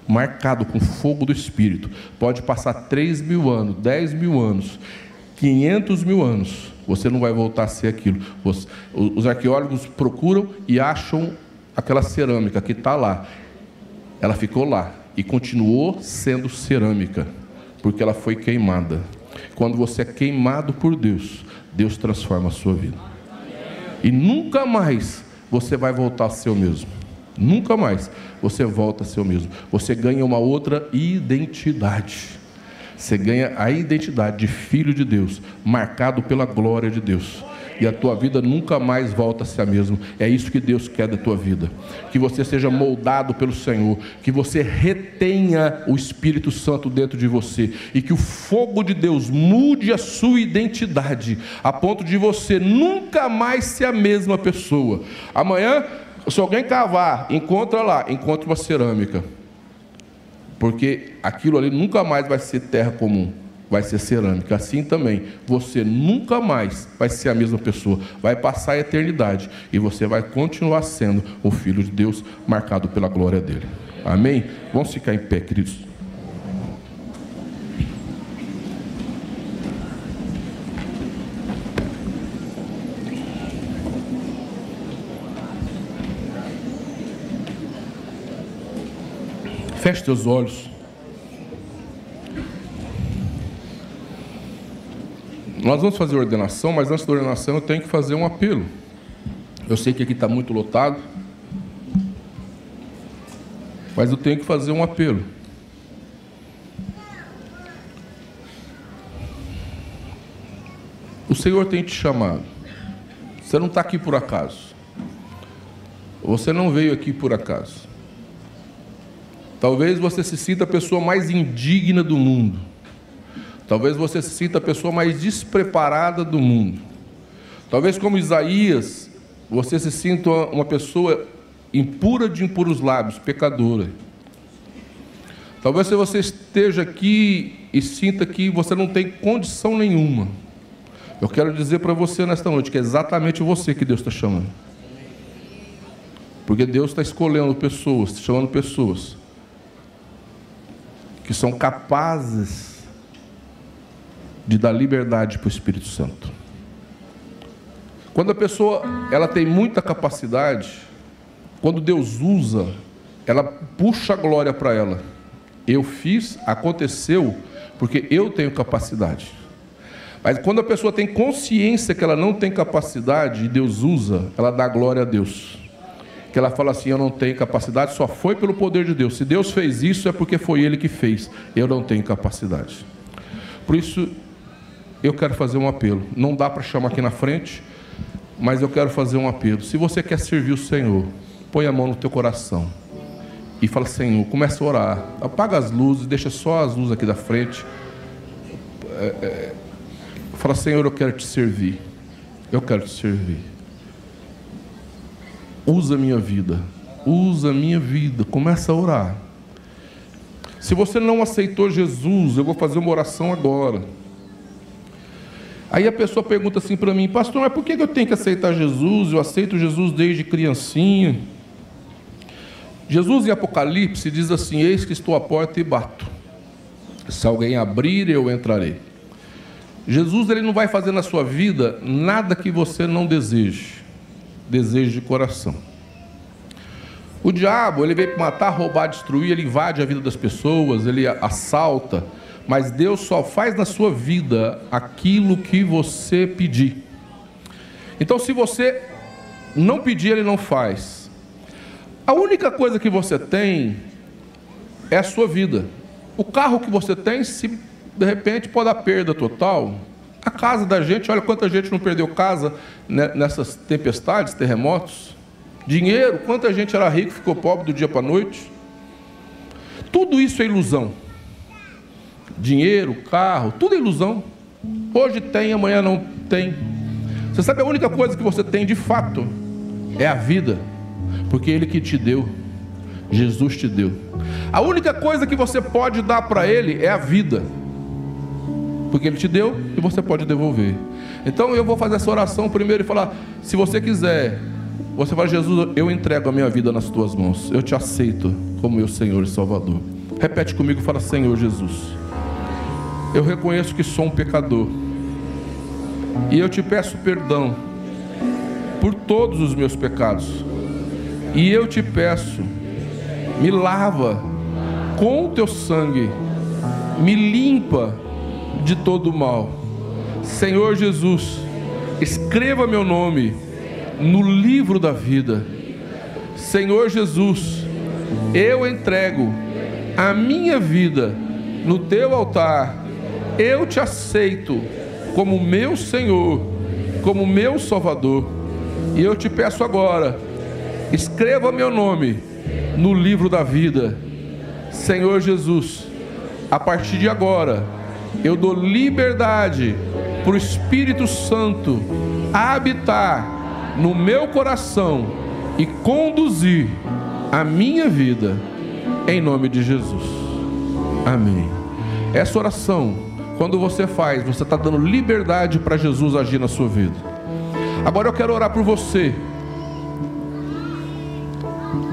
marcado com fogo do Espírito. Pode passar 3 mil anos, 10 mil anos, 500 mil anos, você não vai voltar a ser aquilo. Os arqueólogos procuram e acham aquela cerâmica que está lá. Ela ficou lá e continuou sendo cerâmica, porque ela foi queimada. Quando você é queimado por Deus, Deus transforma a sua vida. E nunca mais você vai voltar a ser o mesmo. Nunca mais você volta a ser o mesmo. Você ganha uma outra identidade. Você ganha a identidade de filho de Deus, marcado pela glória de Deus e a tua vida nunca mais volta a ser a mesma. É isso que Deus quer da tua vida. Que você seja moldado pelo Senhor, que você retenha o Espírito Santo dentro de você e que o fogo de Deus mude a sua identidade, a ponto de você nunca mais ser a mesma pessoa. Amanhã, se alguém cavar, encontra lá, encontra uma cerâmica. Porque aquilo ali nunca mais vai ser terra comum vai ser cerâmica. Assim também, você nunca mais vai ser a mesma pessoa, vai passar a eternidade e você vai continuar sendo o Filho de Deus, marcado pela glória dele. Amém? Vamos ficar em pé, queridos. Feche teus olhos. Nós vamos fazer ordenação, mas antes da ordenação eu tenho que fazer um apelo. Eu sei que aqui está muito lotado, mas eu tenho que fazer um apelo. O Senhor tem te chamado. Você não está aqui por acaso. Você não veio aqui por acaso. Talvez você se sinta a pessoa mais indigna do mundo. Talvez você se sinta a pessoa mais despreparada do mundo. Talvez, como Isaías, você se sinta uma pessoa impura de impuros lábios, pecadora. Talvez você esteja aqui e sinta que você não tem condição nenhuma. Eu quero dizer para você nesta noite que é exatamente você que Deus está chamando. Porque Deus está escolhendo pessoas, chamando pessoas que são capazes de dar liberdade para o Espírito Santo. Quando a pessoa ela tem muita capacidade, quando Deus usa, ela puxa a glória para ela. Eu fiz, aconteceu, porque eu tenho capacidade. Mas quando a pessoa tem consciência que ela não tem capacidade e Deus usa, ela dá glória a Deus. Que ela fala assim: Eu não tenho capacidade, só foi pelo poder de Deus. Se Deus fez isso, é porque foi Ele que fez. Eu não tenho capacidade. Por isso, eu quero fazer um apelo. Não dá para chamar aqui na frente, mas eu quero fazer um apelo. Se você quer servir o Senhor, põe a mão no teu coração e fala: Senhor, começa a orar. Apaga as luzes, deixa só as luzes aqui da frente. É, é, fala: Senhor, eu quero te servir. Eu quero te servir. Usa a minha vida. Usa a minha vida. Começa a orar. Se você não aceitou Jesus, eu vou fazer uma oração agora. Aí a pessoa pergunta assim para mim, pastor, mas por que eu tenho que aceitar Jesus? Eu aceito Jesus desde criancinha. Jesus em Apocalipse diz assim: Eis que estou à porta e bato. Se alguém abrir, eu entrarei. Jesus ele não vai fazer na sua vida nada que você não deseje, deseje de coração. O diabo, ele veio para matar, roubar, destruir, ele invade a vida das pessoas, ele assalta, mas Deus só faz na sua vida aquilo que você pedir. Então, se você não pedir, ele não faz. A única coisa que você tem é a sua vida. O carro que você tem, se de repente pode dar perda total. A casa da gente, olha quanta gente não perdeu casa nessas tempestades, terremotos. Dinheiro, quanta gente era rico e ficou pobre do dia para a noite. Tudo isso é ilusão. Dinheiro, carro, tudo é ilusão. Hoje tem, amanhã não tem. Você sabe a única coisa que você tem de fato é a vida, porque Ele que te deu, Jesus te deu. A única coisa que você pode dar para Ele é a vida, porque Ele te deu e você pode devolver. Então eu vou fazer essa oração primeiro e falar: se você quiser, você fala, Jesus, eu entrego a minha vida nas tuas mãos, eu te aceito como meu Senhor e Salvador. Repete comigo, fala: Senhor Jesus, eu reconheço que sou um pecador e eu te peço perdão por todos os meus pecados. E eu te peço, me lava com o teu sangue, me limpa de todo o mal. Senhor Jesus, escreva meu nome no livro da vida. Senhor Jesus, eu entrego a minha vida no teu altar. Eu te aceito como meu Senhor, como meu Salvador. E eu te peço agora, escreva meu nome no livro da vida. Senhor Jesus, a partir de agora, eu dou liberdade para o Espírito Santo habitar no meu coração e conduzir a minha vida, em nome de Jesus. Amém. Essa oração quando você faz, você está dando liberdade para Jesus agir na sua vida. Agora eu quero orar por você.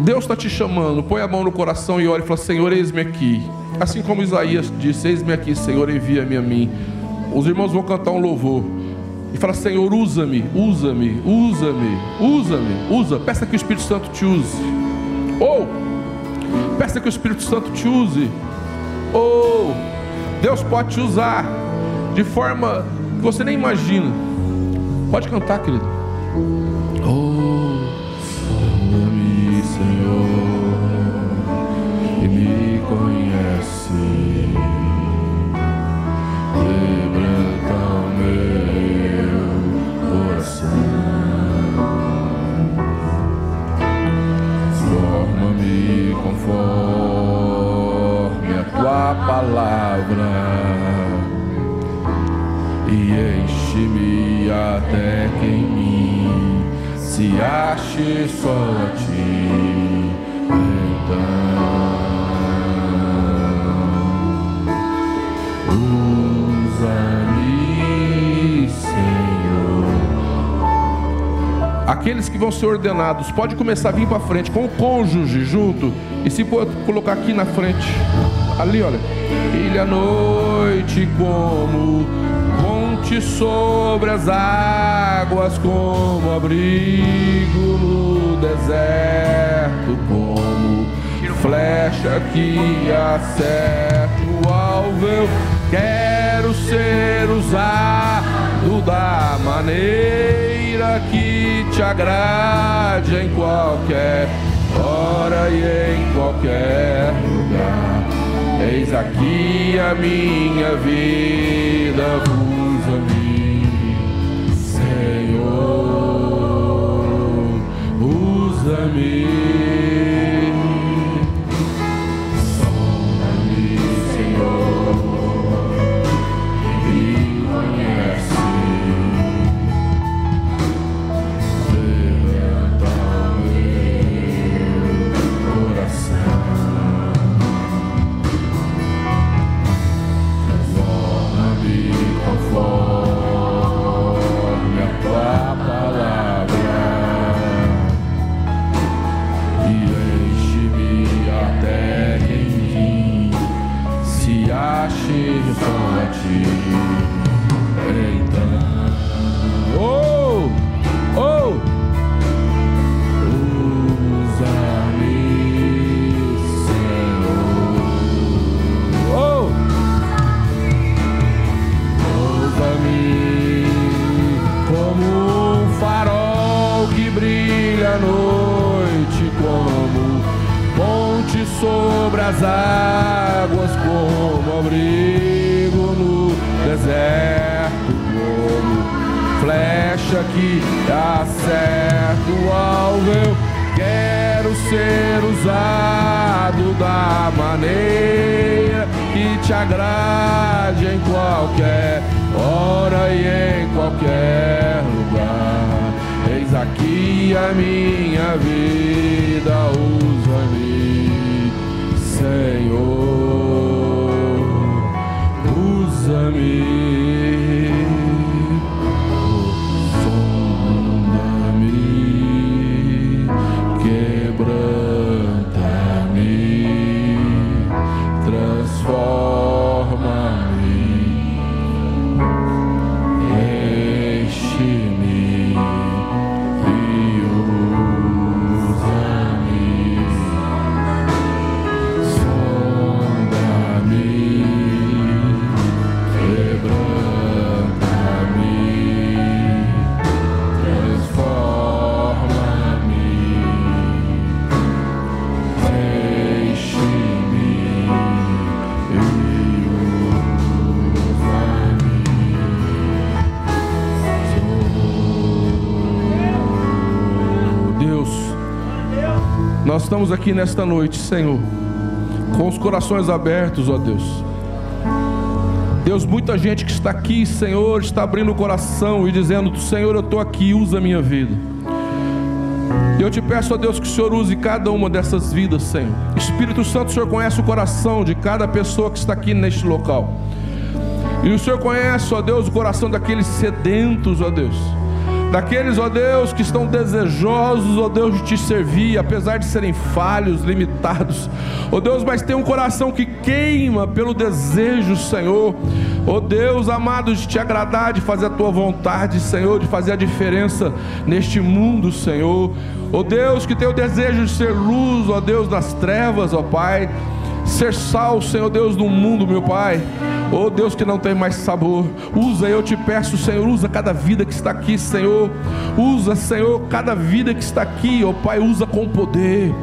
Deus está te chamando, põe a mão no coração e ore e fala: Senhor, eis-me aqui. Assim como Isaías disse: Eis-me aqui, Senhor, envia-me a mim. Os irmãos vão cantar um louvor e fala: Senhor, usa-me, usa-me, usa-me, usa-me, usa. Peça que o Espírito Santo te use. Ou peça que o Espírito Santo te use. Ou Deus pode te usar de forma que você nem imagina. Pode cantar, querido. Palavra e enche-me até que em mim se ache só a ti. Então, usa-me, Senhor. Aqueles que vão ser ordenados, pode começar a vir para frente com o cônjuge junto e se colocar aqui na frente. Ali, olha. Ilha noite como ponte sobre as águas, como abrigo no deserto, como flecha que acerta o alvo. Eu quero ser usado da maneira que te agrade em qualquer hora e em qualquer lugar. Eis aqui a minha vida, usa-me, Senhor, usa-me. Estamos aqui nesta noite, Senhor, com os corações abertos, ó Deus. Deus, muita gente que está aqui, Senhor, está abrindo o coração e dizendo: Senhor, eu estou aqui, usa a minha vida. Eu te peço, ó Deus, que o Senhor use cada uma dessas vidas, Senhor. Espírito Santo, o Senhor conhece o coração de cada pessoa que está aqui neste local. E o Senhor conhece, ó Deus, o coração daqueles sedentos, ó Deus daqueles, ó Deus, que estão desejosos, ó Deus, de te servir, apesar de serem falhos, limitados, ó Deus, mas tem um coração que queima pelo desejo, Senhor, ó Deus amado, de te agradar, de fazer a tua vontade, Senhor, de fazer a diferença neste mundo, Senhor, ó Deus, que tem o desejo de ser luz, ó Deus, nas trevas, ó Pai, ser sal, Senhor Deus, no mundo, meu Pai. Oh Deus que não tem mais sabor, usa, eu te peço, Senhor, usa cada vida que está aqui, Senhor. Usa, Senhor, cada vida que está aqui, ó oh, Pai, usa com poder,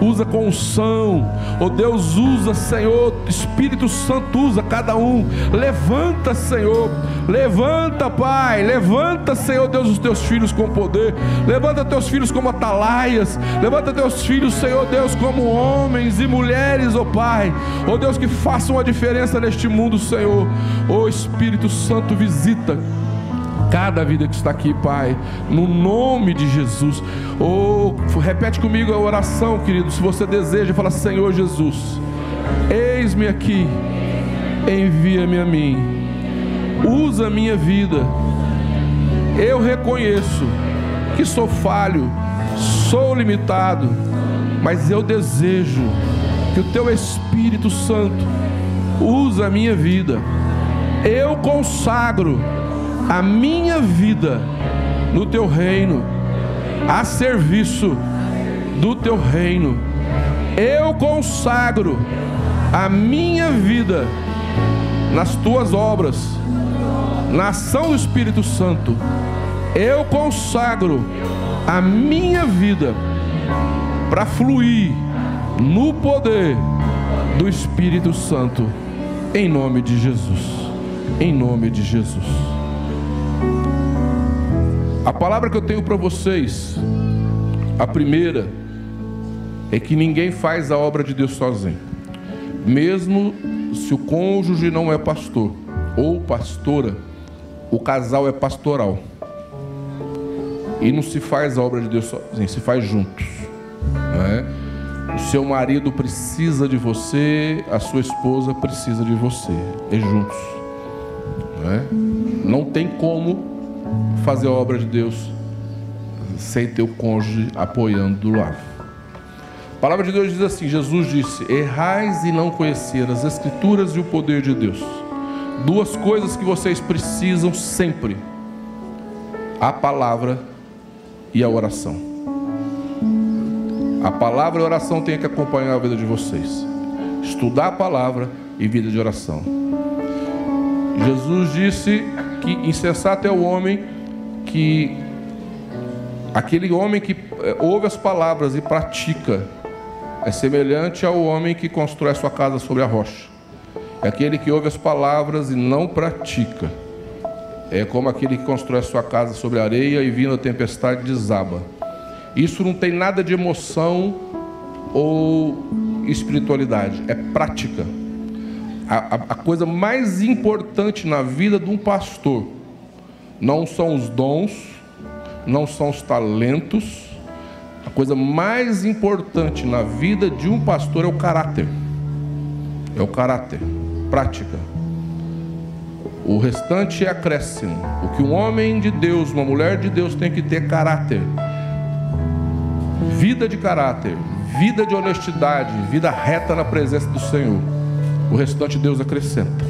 usa com unção. Oh Deus, usa, Senhor, Espírito Santo, usa cada um. Levanta, Senhor, levanta, Pai, levanta, Senhor Deus, os teus filhos com poder. Levanta teus filhos como atalaias, levanta teus filhos, Senhor Deus, como homens e mulheres, ó oh, Pai. Oh Deus, que façam a diferença neste mundo, Senhor. Senhor. Oh Espírito Santo, visita cada vida que está aqui, Pai, no nome de Jesus. Oh, repete comigo a oração, querido. Se você deseja, fala: Senhor Jesus, eis-me aqui, envia-me a mim, usa a minha vida. Eu reconheço que sou falho, sou limitado, mas eu desejo que o Teu Espírito Santo usa a minha vida. Eu consagro a minha vida no teu reino, a serviço do teu reino. Eu consagro a minha vida nas tuas obras, na ação do Espírito Santo. Eu consagro a minha vida para fluir no poder do Espírito Santo em nome de Jesus. Em nome de Jesus. A palavra que eu tenho para vocês, a primeira, é que ninguém faz a obra de Deus sozinho. Mesmo se o cônjuge não é pastor ou pastora, o casal é pastoral. E não se faz a obra de Deus sozinho, se faz juntos. Não é? O seu marido precisa de você, a sua esposa precisa de você. É juntos. Não, é? não tem como fazer a obra de Deus sem ter o cônjuge apoiando do lado. A palavra de Deus diz assim: Jesus disse: Errais e não conhecer as Escrituras e o poder de Deus. Duas coisas que vocês precisam sempre: a palavra e a oração. A palavra e a oração tem que acompanhar a vida de vocês. Estudar a palavra e vida de oração. Jesus disse que insensato é o homem que Aquele homem que eh, ouve as palavras e pratica é semelhante ao homem que constrói a sua casa sobre a rocha. É aquele que ouve as palavras e não pratica. É como aquele que constrói a sua casa sobre areia e vindo a tempestade desaba. Isso não tem nada de emoção ou espiritualidade, é prática. A, a, a coisa mais importante na vida de um pastor não são os dons, não são os talentos. A coisa mais importante na vida de um pastor é o caráter. É o caráter prática. O restante é acréscimo. O que um homem de Deus, uma mulher de Deus tem que ter caráter. Vida de caráter, vida de honestidade, vida reta na presença do Senhor. O restante Deus acrescenta.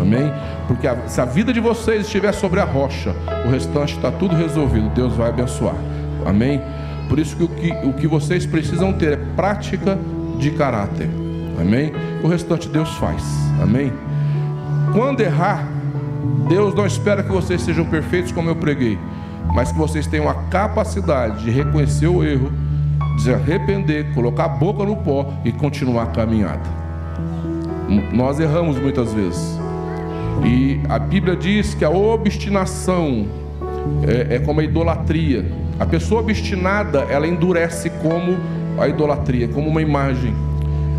Amém? Porque a, se a vida de vocês estiver sobre a rocha, o restante está tudo resolvido. Deus vai abençoar. Amém? Por isso que o, que o que vocês precisam ter é prática de caráter. Amém? O restante Deus faz. Amém? Quando errar, Deus não espera que vocês sejam perfeitos como eu preguei, mas que vocês tenham a capacidade de reconhecer o erro, de se arrepender, colocar a boca no pó e continuar a caminhada. Nós erramos muitas vezes. E a Bíblia diz que a obstinação é, é como a idolatria. A pessoa obstinada, ela endurece como a idolatria, como uma imagem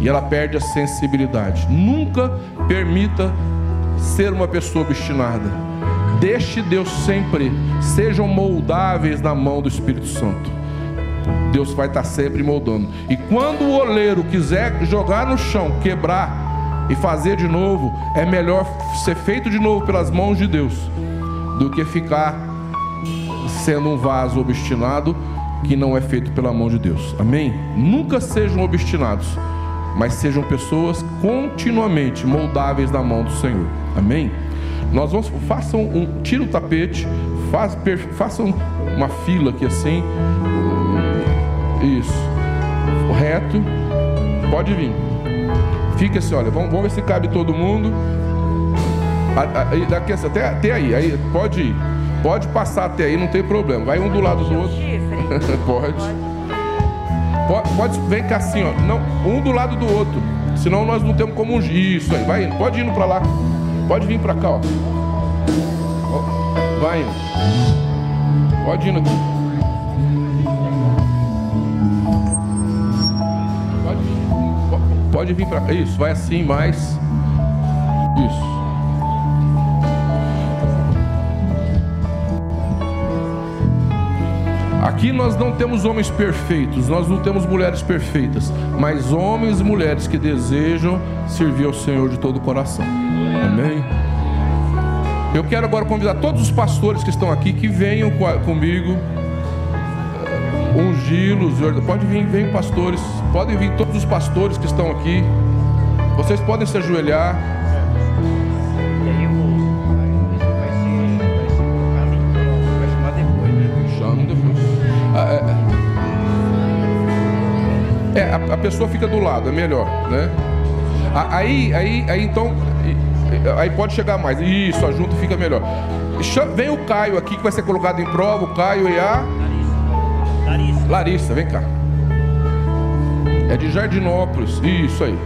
e ela perde a sensibilidade. Nunca permita ser uma pessoa obstinada. Deixe Deus sempre, sejam moldáveis na mão do Espírito Santo. Deus vai estar sempre moldando. E quando o oleiro quiser jogar no chão, quebrar e fazer de novo, é melhor ser feito de novo pelas mãos de Deus do que ficar sendo um vaso obstinado que não é feito pela mão de Deus. Amém? Nunca sejam obstinados mas sejam pessoas continuamente moldáveis na mão do Senhor. Amém? Nós vamos façam um tira o tapete, faz, façam uma fila aqui assim. Isso. Reto. Pode vir. Fica assim, olha, vamos, vamos ver se cabe todo mundo. Daqui, até, até aí, aí, pode ir. Pode passar até aí, não tem problema. Vai um do lado do outro. pode. Pode, pode, vem cá assim, ó. Não, um do lado do outro. Senão nós não temos como ungir. Isso aí, vai indo. Pode ir indo para lá. Pode vir para cá, ó. Vai. Pode ir aqui. Pode vir, pode vir para cá. Isso, vai assim mais. Isso. Aqui nós não temos homens perfeitos, nós não temos mulheres perfeitas, mas homens e mulheres que desejam servir ao Senhor de todo o coração. Amém? Eu quero agora convidar todos os pastores que estão aqui que venham comigo eh, ungí-los. Pode vir, vem pastores, podem vir todos os pastores que estão aqui. Vocês podem se ajoelhar. É, a, a, pessoa fica do lado, é melhor, né? Aí, aí, aí então, aí pode chegar mais. Isso, a junta fica melhor. Vem o Caio aqui que vai ser colocado em prova, o Caio e a Larissa. Larissa, vem cá. É de Jardinópolis. Isso aí.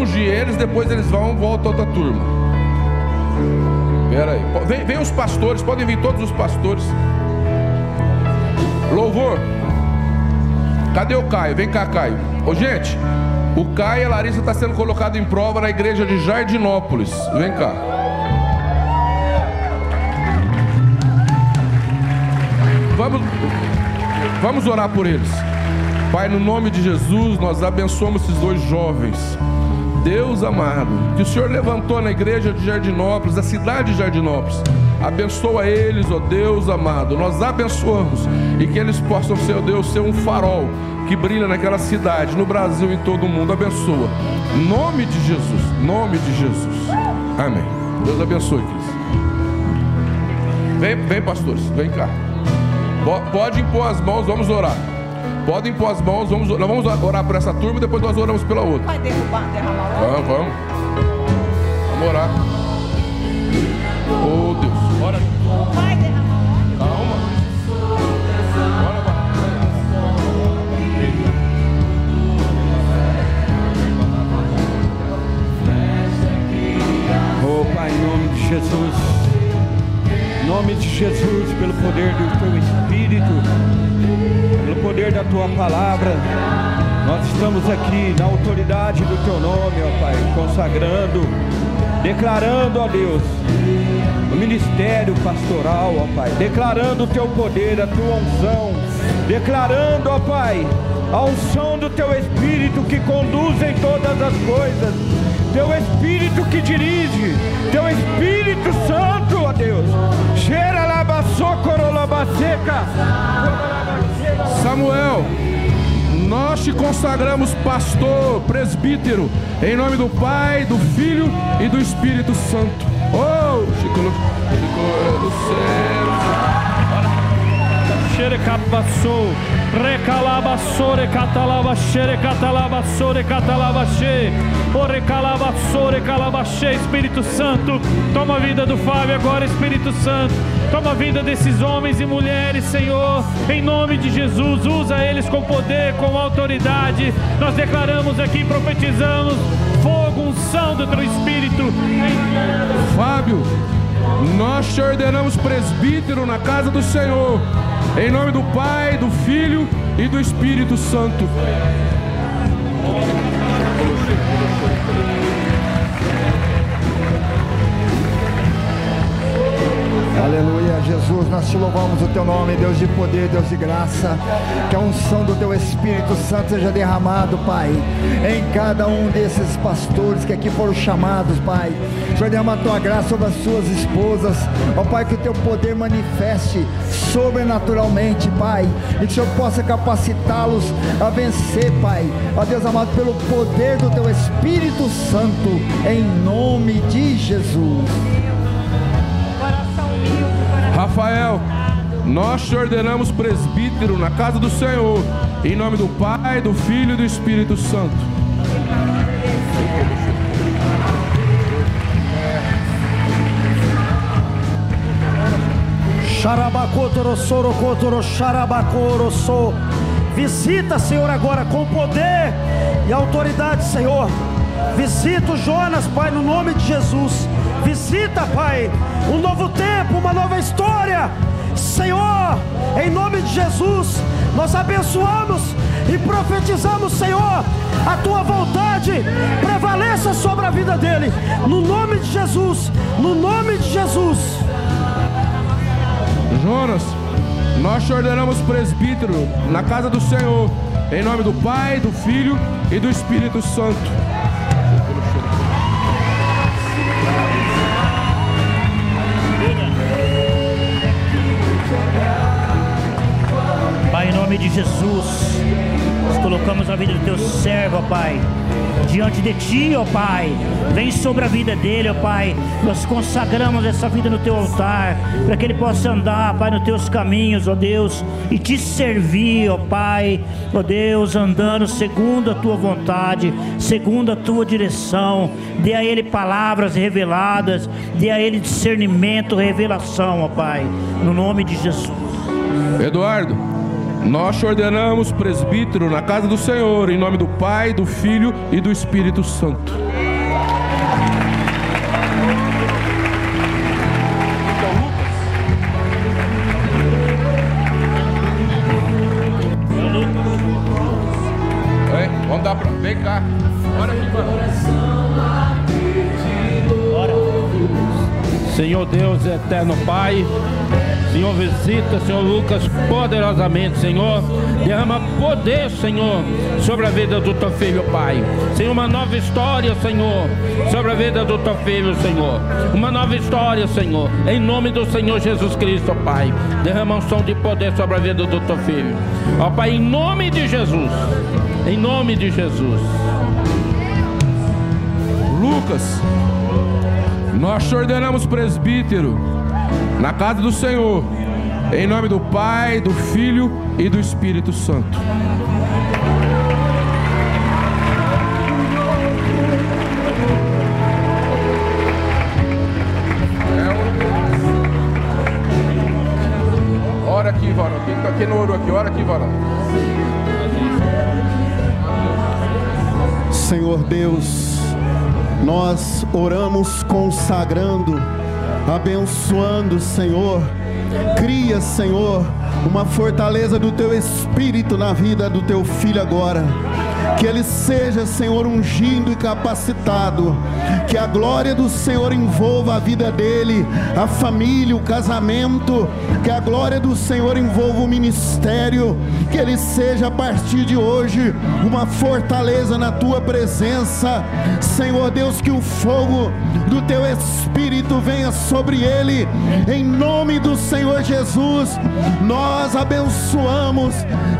Ungir eles, depois eles vão, volta outra turma. Pera aí. Vem, vem os pastores, podem vir todos os pastores. Louvor. Cadê o Caio? Vem cá, Caio. Ô, gente, o Caio e a Larissa está sendo colocado em prova na igreja de Jardinópolis. Vem cá. Vamos, vamos orar por eles. Pai, no nome de Jesus, nós abençoamos esses dois jovens. Deus amado, que o Senhor levantou na igreja de Jardinópolis, a cidade de Jardinópolis. Abençoa eles, ó Deus amado. Nós abençoamos e que eles possam ó Deus, ser um farol que brilha naquela cidade, no Brasil e em todo o mundo. Abençoa. Nome de Jesus. Nome de Jesus. Amém. Deus abençoe, Cristo. Vem, vem, pastores, vem cá. Pode impor as mãos, vamos orar. Podem pôr as mãos, vamos, nós vamos orar por essa turma e depois nós oramos pela outra. Vai derrubar, derramar Vamos, vamos. Vamos orar. Oh Deus. Bora. Vai derramar óleo. Calma. Bora, vai. Oh Pai, em nome de Jesus, em nome de Jesus, pelo poder do Teu Espírito, poder da Tua palavra, nós estamos aqui na autoridade do Teu nome, ó Pai, consagrando, declarando, ó Deus, o ministério pastoral, ó Pai, declarando o Teu poder, a Tua unção, declarando, ó Pai, a unção do Teu Espírito que conduz em todas as coisas, Teu Espírito que dirige, Teu Espírito Santo, ó Deus, cheira labaçocorolabaseca, Samuel, nós te consagramos pastor, presbítero, em nome do Pai, do Filho e do Espírito Santo. Oh, Chico, Chico do céu. Recatalabaxê, Espírito Santo, toma a vida do Fábio agora, Espírito Santo, toma a vida desses homens e mulheres, Senhor, em nome de Jesus, usa eles com poder, com autoridade, nós declaramos aqui, profetizamos, fogo, unção do teu Espírito, Fábio, nós te ordenamos presbítero na casa do Senhor, em nome do Pai, do Filho e do Espírito Santo. Aleluia, Jesus, nós te louvamos o teu nome, Deus de poder, Deus de graça. Que a unção do teu Espírito Santo seja derramado, Pai, em cada um desses pastores que aqui foram chamados, Pai. Senhor, derrama a tua graça sobre as suas esposas, ó Pai, que o teu poder manifeste sobrenaturalmente, Pai, e que o Senhor possa capacitá-los a vencer, Pai, ó Deus amado, pelo poder do teu Espírito Santo, em nome de Jesus. Rafael, nós te ordenamos presbítero na casa do Senhor, em nome do Pai, do Filho e do Espírito Santo. Visita, Senhor, agora com poder e autoridade, Senhor. Visita o Jonas, Pai, no nome de Jesus. Visita, Pai, um novo tempo, uma nova história. Senhor, em nome de Jesus, nós abençoamos e profetizamos, Senhor, a tua vontade prevaleça sobre a vida dele. No nome de Jesus, no nome de Jesus. Jonas, nós te ordenamos presbítero na casa do Senhor, em nome do Pai, do Filho e do Espírito Santo. Nome de Jesus, nós colocamos a vida do teu servo, ó Pai, diante de ti, ó Pai. Vem sobre a vida dele, ó Pai. Nós consagramos essa vida no teu altar, para que ele possa andar, Pai, nos teus caminhos, ó Deus, e te servir, ó Pai, ó Deus, andando segundo a tua vontade, segundo a tua direção. Dê a ele palavras reveladas, dê a ele discernimento, revelação, ó Pai, no nome de Jesus. Eduardo, nós te ordenamos presbítero na casa do Senhor, em nome do Pai, do Filho e do Espírito Santo. Vamos dar pra. Vem cá. Aqui. Senhor Deus eterno Pai, Senhor visita, Senhor Lucas, poderosamente, Senhor, derrama poder, Senhor, sobre a vida do teu filho, Pai. Senhor, uma nova história, Senhor, sobre a vida do teu filho, Senhor. Uma nova história, Senhor, em nome do Senhor Jesus Cristo, Pai. Derrama um som de poder sobre a vida do teu filho. Ó Pai, em nome de Jesus, em nome de Jesus. Lucas, nós te ordenamos presbítero na casa do Senhor, em nome do Pai, do Filho e do Espírito Santo. Ora aqui, varão. Quem tá aqui no ouro aqui? Ora aqui, varão. Senhor Deus, nós oramos consagrando, abençoando, Senhor. Cria, Senhor, uma fortaleza do teu espírito na vida do teu filho agora. Que ele seja, Senhor, ungido e capacitado. Que a glória do Senhor envolva a vida dele, a família, o casamento. Que a glória do Senhor envolva o ministério. Que ele seja, a partir de hoje, uma fortaleza na tua presença. Senhor Deus, que o fogo do teu espírito venha sobre ele. Em nome do Senhor Jesus, nós abençoamos,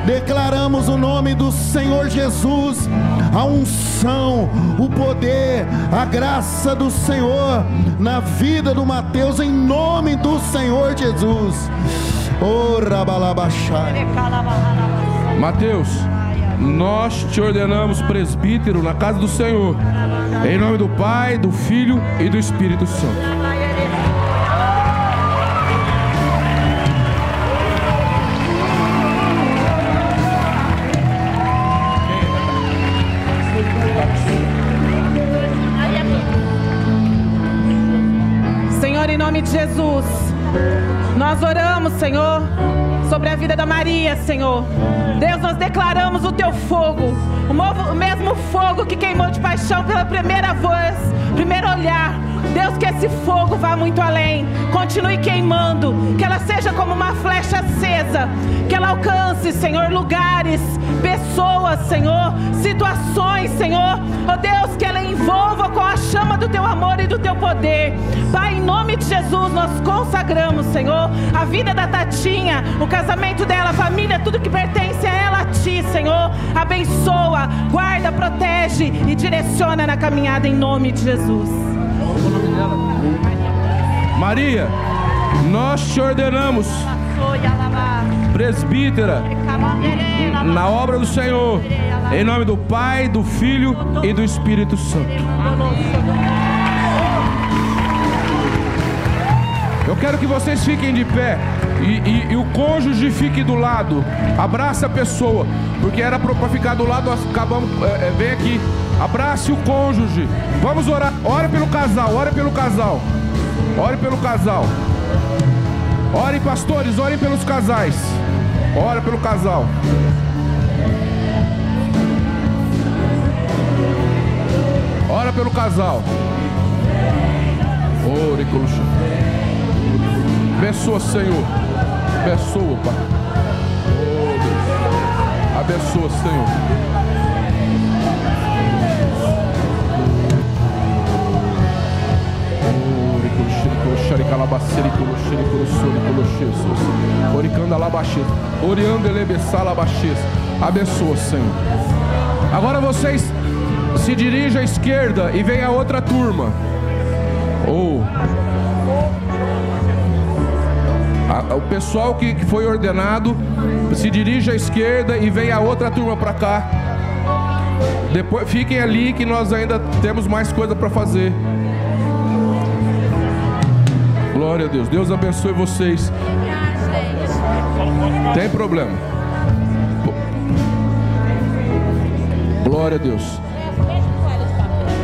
declaramos o nome do Senhor Jesus, a unção, o poder, a graça do Senhor na vida do Mateus, em nome do Senhor Jesus. Oh. Mateus, nós te ordenamos presbítero na casa do Senhor, em nome do Pai, do Filho e do Espírito Santo. De Jesus, nós oramos, Senhor, sobre a vida da Maria, Senhor. Deus, nós declaramos o teu fogo, o movo- o mesmo fogo que queimou de paixão pela primeira vez, primeiro olhar. Deus, que esse fogo vá muito além, continue queimando, que ela seja como uma flecha acesa, que ela alcance, Senhor, lugares, pessoas, Senhor, situações, Senhor. Oh Deus, que ela envolva com a chama do teu amor e do teu poder. Pai, em nome de Jesus, nós consagramos, Senhor, a vida da Tatinha, o casamento dela, a família, tudo que pertence a ela, a ti, Senhor. Abençoa, guarda, protege e direciona na caminhada em nome de Jesus. Maria, nós te ordenamos presbítera na obra do Senhor, em nome do Pai, do Filho e do Espírito Santo. Eu quero que vocês fiquem de pé e, e- e o cônjuge fique do lado. Abraça a pessoa, porque era para ficar do lado, acabamos. é, é, vem aqui, abrace o cônjuge. Vamos orar. Ore pelo casal, ore pelo casal. Ore pelo casal. Ore, pastores, orem pelos casais. Ore pelo casal. Ora pelo casal. Ore, Coluxa. Abençoa, Senhor. Abençoa, Pai. Oh, Deus. Abençoa, Senhor. Calabaceira, Coluxa, Coluxa, Coluxa, Oricanda, Labaxês. Oriando, Elebeçá, Labaxês. Abençoa, Senhor. Agora vocês se dirigem à esquerda e vem a outra turma. Ou a- o pessoal que, que foi ordenado se dirige à esquerda e vem a outra turma para cá. Depois fiquem ali que nós ainda temos mais coisa para fazer. Glória a Deus. Deus abençoe vocês. Tem problema. Glória a Deus.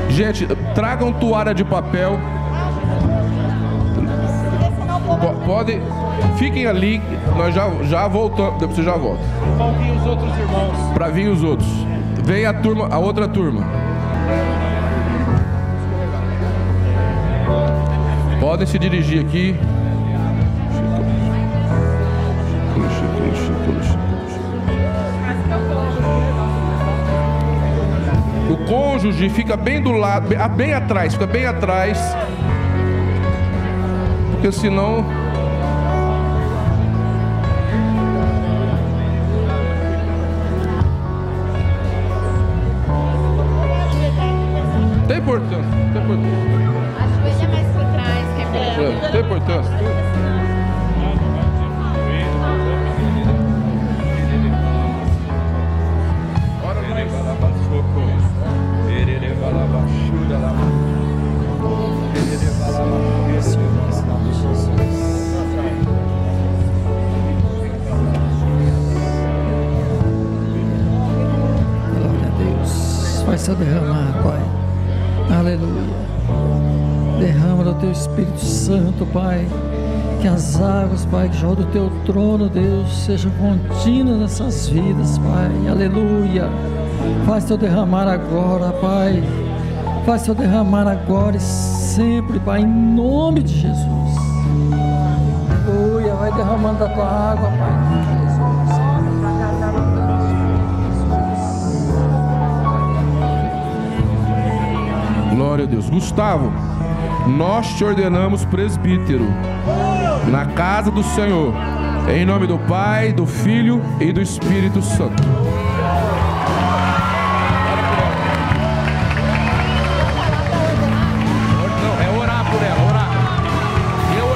Gente, tragam toalha de papel. Po- Pode, fiquem ali, nós já, já voltamos, depois você já volta. Vão vir os outros irmãos. Para vir os outros. Vem a turma, a outra turma. Podem se dirigir aqui. O cônjuge fica bem do lado, bem- bem atrás, fica bem atrás. Porque senão trono, Deus, sejam contínuas nessas vidas, Pai. Aleluia. Faz teu derramar agora, Pai. Faz teu derramar agora e sempre, Pai, em nome de Jesus. Aleluia. Vai derramando da tua água, Pai. Glória a Deus. Gustavo, nós te ordenamos presbítero na casa do Senhor, em nome do Pai, do Filho e do Espírito Santo. Não, é orar por ela, orar. Eu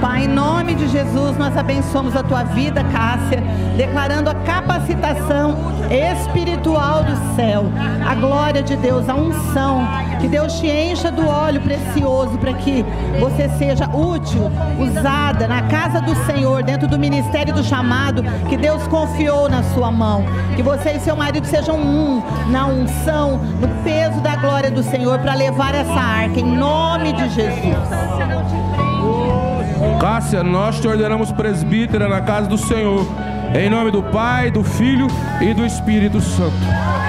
Pai, em nome de Jesus, nós abençoamos a tua vida, Cássia, declarando a capacitação espiritual do céu, a glória de Deus, a unção, que Deus te encha do óleo precioso para que você seja útil, usada na casa do Senhor, dentro do ministério do chamado que Deus confiou na sua mão. Que você e seu marido sejam um na unção, no peso da glória do Senhor para levar essa arca, em nome de Jesus. Cássia, nós te ordenamos presbítera na casa do Senhor, em nome do Pai, do Filho e do Espírito Santo.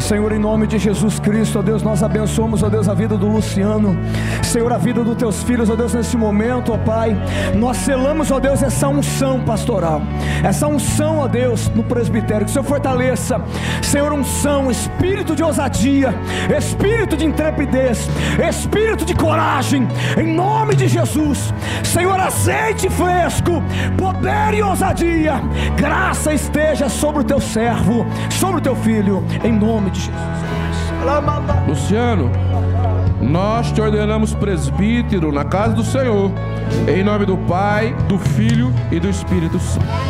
Senhor, em nome de Jesus Cristo, ó Deus, nós abençoamos, ó Deus, a vida do Luciano. Senhor, a vida dos teus filhos, ó Deus, nesse momento, ó Pai. Nós selamos, ó Deus, essa unção pastoral. Essa unção, ó Deus, no presbitério. Que o Senhor fortaleça, Senhor, unção, espírito de ousadia, espírito de intrepidez, espírito de coragem, em nome de Jesus. Senhor, azeite fresco, poder e ousadia. Graça esteja sobre o teu servo, sobre o teu filho, em nome de Jesus. Luciano, nós te ordenamos presbítero na casa do Senhor, em nome do Pai, do Filho e do Espírito Santo.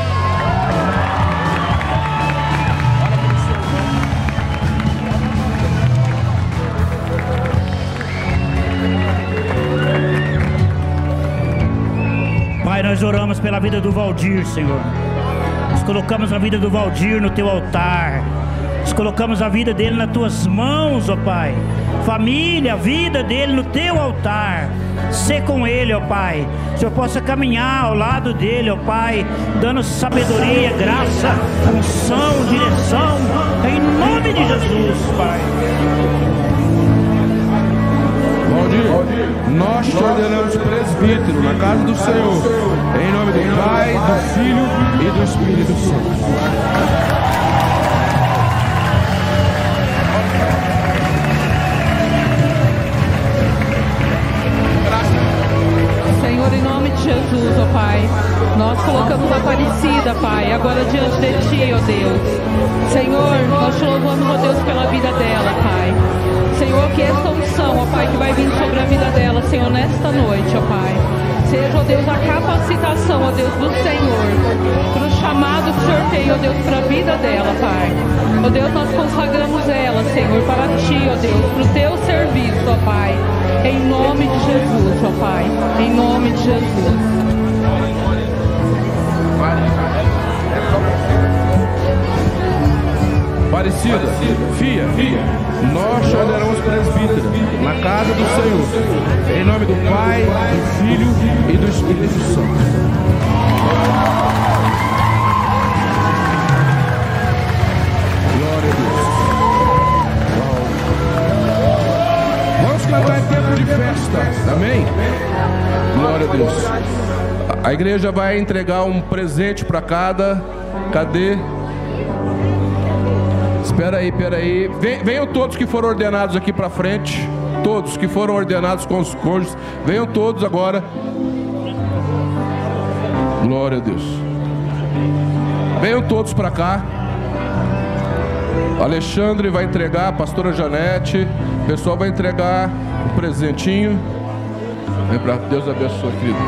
Nós oramos pela vida do Valdir, Senhor. Nós colocamos a vida do Valdir no teu altar. Nós colocamos a vida dele nas tuas mãos, ó Pai. Família, a vida dele no teu altar. Ser com ele, ó Pai. Que Senhor possa caminhar ao lado dele, ó Pai, dando sabedoria, graça, unção, direção. Em nome de Jesus, Pai. Valdir, nós te ordenamos presbítero na casa do Senhor, em nome do Pai, do Filho e do Espírito Santo. Jesus, ó Pai, nós colocamos a Aparecida, Pai, agora diante de Ti, ó Deus. Senhor, nós te louvamos, ó Deus, pela vida dela, Pai. Senhor, que esta unção, ó Pai, que vai vir sobre a vida dela, Senhor, nesta noite, ó Pai. Seja, ó Deus, a capacitação, ó Deus, do Senhor, para o chamado que o Senhor tem, ó Deus, para a vida dela, Pai. Ó Deus, nós consagramos ela, Senhor, para Ti, ó Deus, para o Teu serviço, ó Pai. Em nome de Jesus, ó Pai. Em nome de Jesus. Parecida, Fia, nós ordenamos presbítero na casa do Senhor, em nome do Pai, do Filho e do Espírito Santo. Glória a Deus. Vamos cantar em tempo de festa, amém? Glória a Deus. A igreja vai entregar um presente para cada. Cadê? Espera aí, espera aí. Ven- Venham todos que foram ordenados aqui para frente. Todos que foram ordenados com os cônjuges. Venham todos agora. Glória a Deus. Venham todos para cá. Alexandre vai entregar, pastora Janete. O pessoal vai entregar um presentinho. Vem para Deus abençoe, querido.